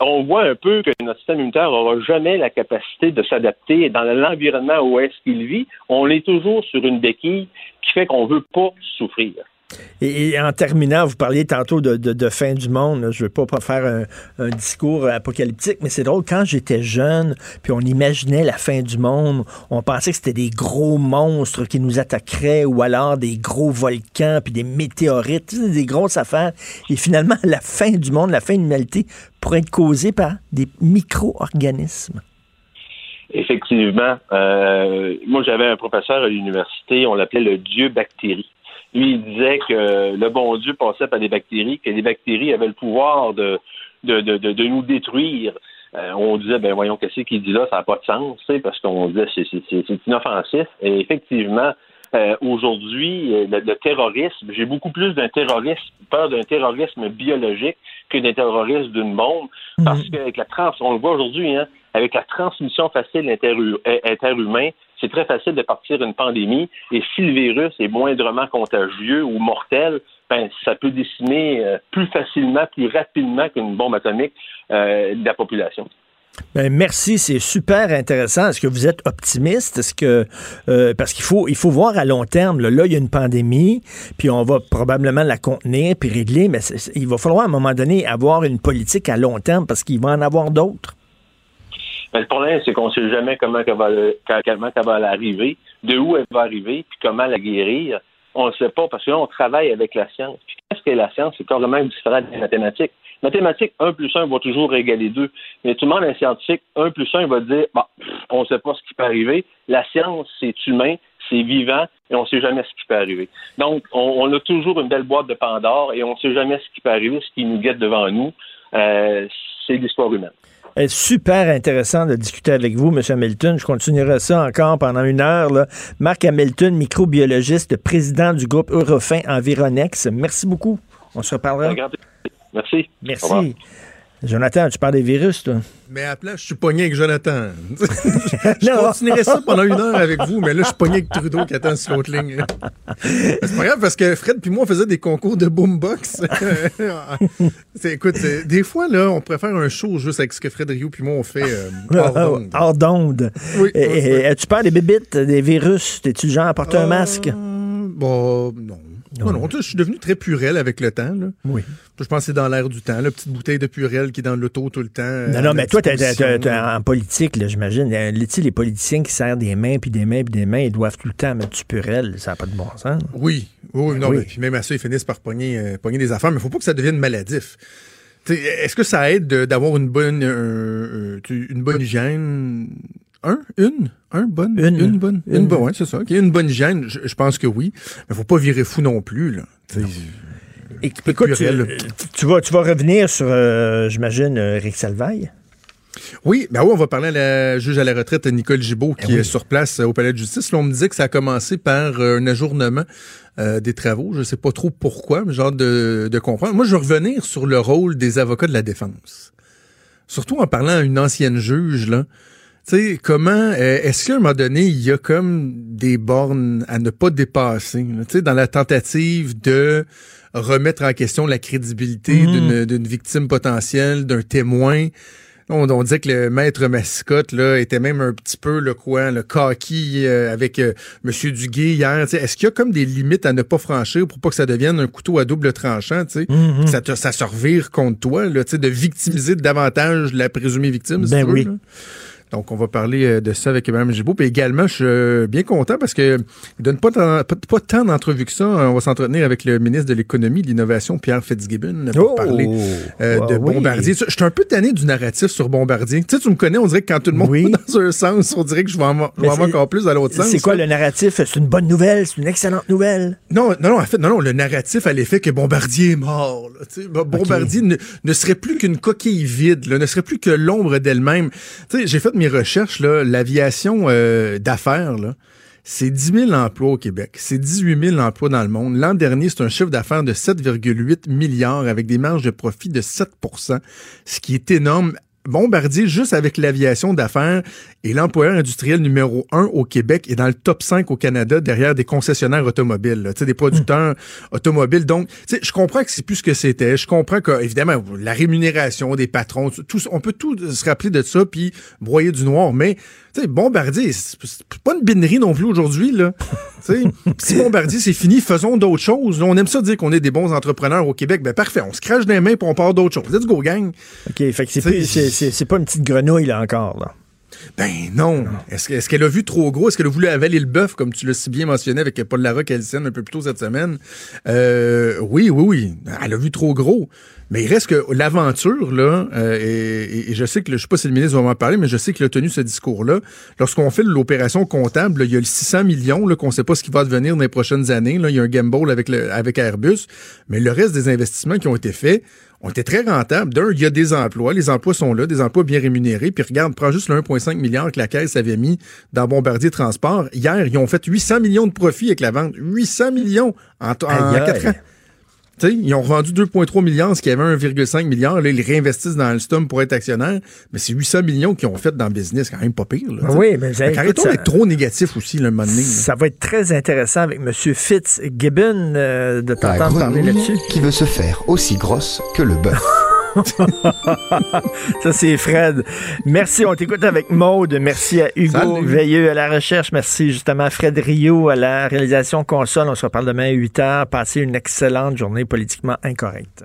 on voit un peu que notre système immunitaire n'aura jamais la capacité de s'adapter dans l'environnement où est-ce qu'il vit. On est toujours sur une béquille qui fait qu'on veut pas souffrir. Et, en terminant, vous parliez tantôt de, fin du monde. Je ne veux pas, faire un, discours apocalyptique, mais c'est drôle. Quand j'étais jeune, puis on imaginait la fin du monde, on pensait que c'était des gros monstres qui nous attaqueraient ou alors des gros volcans, puis des météorites, des grosses affaires. Et finalement, la fin du monde, la fin de l'humanité pourrait être causée par des micro-organismes. Effectivement. Euh, moi, j'avais un professeur à l'université, on l'appelait le dieu bactérie. Lui, il disait que le bon Dieu passait par des bactéries, que les bactéries avaient le pouvoir de, de, de, de, nous détruire. Euh, on disait, ben voyons, qu'est-ce qu'il dit là, ça n'a pas de sens, parce qu'on disait c'est inoffensif. Et effectivement, euh, aujourd'hui, euh, le, terrorisme, j'ai beaucoup plus d'un terrorisme, peur d'un terrorisme biologique que d'un terrorisme d'une bombe, parce mhm. qu'avec la trans, on le voit aujourd'hui, hein, avec la transmission facile interhumain, c'est très facile de partir une pandémie. Et si le virus est moindrement contagieux ou mortel, ben, ça peut décimer euh, plus facilement, plus rapidement qu'une bombe atomique euh, de la population. Ben merci, c'est super intéressant. Est-ce que vous êtes optimiste? Est-ce que euh, parce qu'il faut il faut voir à long terme. Là, il y a une pandémie, puis on va probablement la contenir puis régler, mais il va falloir à un moment donné avoir une politique à long terme parce qu'il va en avoir d'autres. Le problème, c'est qu'on ne sait jamais comment elle va, arriver, de où elle va arriver, puis comment la guérir. On ne sait pas, parce que là, on travaille avec la science. Puis qu'est-ce que la science? C'est carrément différent des mathématiques. Mathématiques, 1 plus 1 va toujours égaler 2. Mais tout le monde, un scientifique, 1 plus 1 va dire, bon, on ne sait pas ce qui peut arriver. La science, c'est humain, c'est vivant, et on ne sait jamais ce qui peut arriver. Donc, on, a toujours une belle boîte de Pandore, et on ne sait jamais ce qui peut arriver, ce qui nous guette devant nous. Euh, c'est l'histoire humaine super intéressant de discuter avec vous, M. Hamilton. Je continuerai ça encore pendant une heure. Là. Marc Hamilton, microbiologiste, président du groupe Eurofin Environex. Merci beaucoup. On se reparlera. Merci. Merci. Jonathan, tu parles des virus, toi? Mais à je suis pogné avec Jonathan. je continuerai ça pendant une heure avec vous, mais là, je suis pogné avec Trudeau qui attend sur l'autre ligne. c'est pas grave parce que Fred puis moi, on faisait des concours de boombox. écoute, des fois, là, on préfère un show juste avec ce que Fred Rio puis moi, on fait euh, hors d'onde. Oui, et, tu parles des bébites, des virus? T'es-tu genre à porter un masque? Bon, non. Non, non, je suis devenu très purel avec le temps. Là. Oui. Je pense que c'est dans l'air du temps. La petite bouteille de purel qui est dans l'auto tout le temps. Non, non, mais toi, t'es en politique, j'imagine. Les politiciens qui serrent des mains, puis des mains, puis des mains, ils doivent tout le temps mettre du purel. Ça n'a pas de bon sens. Oui. Oui, non, puis même à ça, ils finissent par pogner, euh, pogner des affaires. Mais il ne faut pas que ça devienne maladif. Est-ce que ça aide d'avoir une bonne, une bonne hygiène? Un? Une? Un bonne? Une. Une bonne? Une, bonne, c'est ça. Une bonne hygiène, je, pense que oui. Mais faut pas virer fou non plus, là. Écoute, tu, vas, tu vas revenir sur, euh, j'imagine, euh, Rick Salvaille? Oui, ben oui, on va parler à la juge à la retraite Nicole Gibault qui est sur place euh, au palais de justice. Là, on me disait que ça a commencé par un ajournement des travaux. Je sais pas trop pourquoi, mais genre de, de comprendre. Moi, je veux revenir sur le rôle des avocats de la défense. Surtout en parlant à une ancienne juge, là. Tu sais, comment, euh, est-ce qu'à un moment donné, il y a comme des bornes à ne pas dépasser, tu sais, dans la tentative de remettre en question la crédibilité mhm. d'une victime potentielle, d'un témoin. On, on, disait que le maître mascotte là était même un petit peu le quoi, le coquille euh, avec euh, Monsieur Duguay hier. Est-ce qu'il y a comme des limites à ne pas franchir pour pas que ça devienne un couteau à double tranchant, tu sais, mhm. ça, te, ça se revire contre toi, là, de victimiser davantage la présumée victime. Ben oui. Donc, on va parler euh, de ça avec Mme Gibault. Puis également, je suis euh, bien content parce que il donne pas, pas, pas tant d'entrevues que ça. On va s'entretenir avec le ministre de l'Économie, de l'Innovation, Pierre Fitzgibbon, pour oh! parler euh, de Bombardier. Je suis un peu tanné du narratif sur Bombardier. Tu sais, tu me connais, on dirait que quand tout le monde oui. dans un sens, on dirait que je vais en, encore plus dans l'autre sens. C'est quoi le narratif? C'est une bonne nouvelle? C'est une excellente nouvelle? Non, non, non, en fait, non, non, le narratif à l'effet que Bombardier est mort. Bombardier ne, serait plus qu'une coquille vide, ne serait plus que l'ombre d'elle-même. Tu sais, j'ai fait mes recherches, l'aviation euh, d'affaires, c'est 10 000 emplois au Québec. C'est 18 000 emplois dans le monde. L'an dernier, c'est un chiffre d'affaires de 7,8 milliards avec des marges de profit de 7% ce qui est énorme Bombardier, juste avec l'aviation d'affaires, est l'employeur industriel numéro un au Québec et dans le top 5 au Canada derrière des concessionnaires automobiles, des producteurs automobiles. Donc, je comprends que c'est plus ce que c'était. Je comprends que, évidemment, la rémunération des patrons, tout, on peut tout se rappeler de ça puis broyer du noir, mais sais, Bombardier, c'est pas une binerie non plus aujourd'hui, là. si Bombardier, c'est fini, faisons d'autres choses. On aime ça dire qu'on est des bons entrepreneurs au Québec. Ben parfait, on se crache des mains pour on part d'autres choses. Let's go, gang. OK, fait que c'est pas une petite grenouille, là, encore, là. Ben non. Est-ce qu'elle a vu trop gros? Est-ce qu'elle a voulu avaler le bœuf, comme tu l'as si bien mentionné avec Paul Larocque un peu plus tôt cette semaine? Euh, oui, oui, oui. Elle a vu trop gros. Mais il reste que l'aventure, là, euh, et, je sais que, je sais pas si le ministre va m'en parler, mais je sais qu'il a tenu ce discours-là. Lorsqu'on fait l'opération comptable, il y a le 600 millions, qu'on sait pas ce qui va devenir dans les prochaines années. Là, il y a un gamble avec, le, avec Airbus. Mais le reste des investissements qui ont été faits, ont été très rentables. D'un, il y a des emplois. Les emplois sont là, des emplois bien rémunérés. Puis regarde, prends juste le 1,5 milliard que la Caisse avait mis dans Bombardier Transport. Hier, ils ont fait 800 millions de profits avec la vente. 800 millions en, en, en 4 ans ils ont revendu 2,3 milliards, ce qui avait 1,5 milliard. Là, ils réinvestissent dans Alstom pour être actionnaire. Mais c'est 800 millions qu'ils ont fait dans le business, quand même pas pire. Là, oui, mais arrêtons d'être trop négatif aussi, le moment donné. Ça va être très intéressant avec M. Fitzgibbon euh, de t'entendre parler là-dessus. qui veut se faire aussi grosse que le bœuf. Ça, c'est Fred. Merci. On t'écoute avec Maude. Merci à Hugo Veilleux à la recherche. Merci justement à Fred Rio à la réalisation console. On se reparle demain à 8 h. Passez une excellente journée politiquement incorrecte.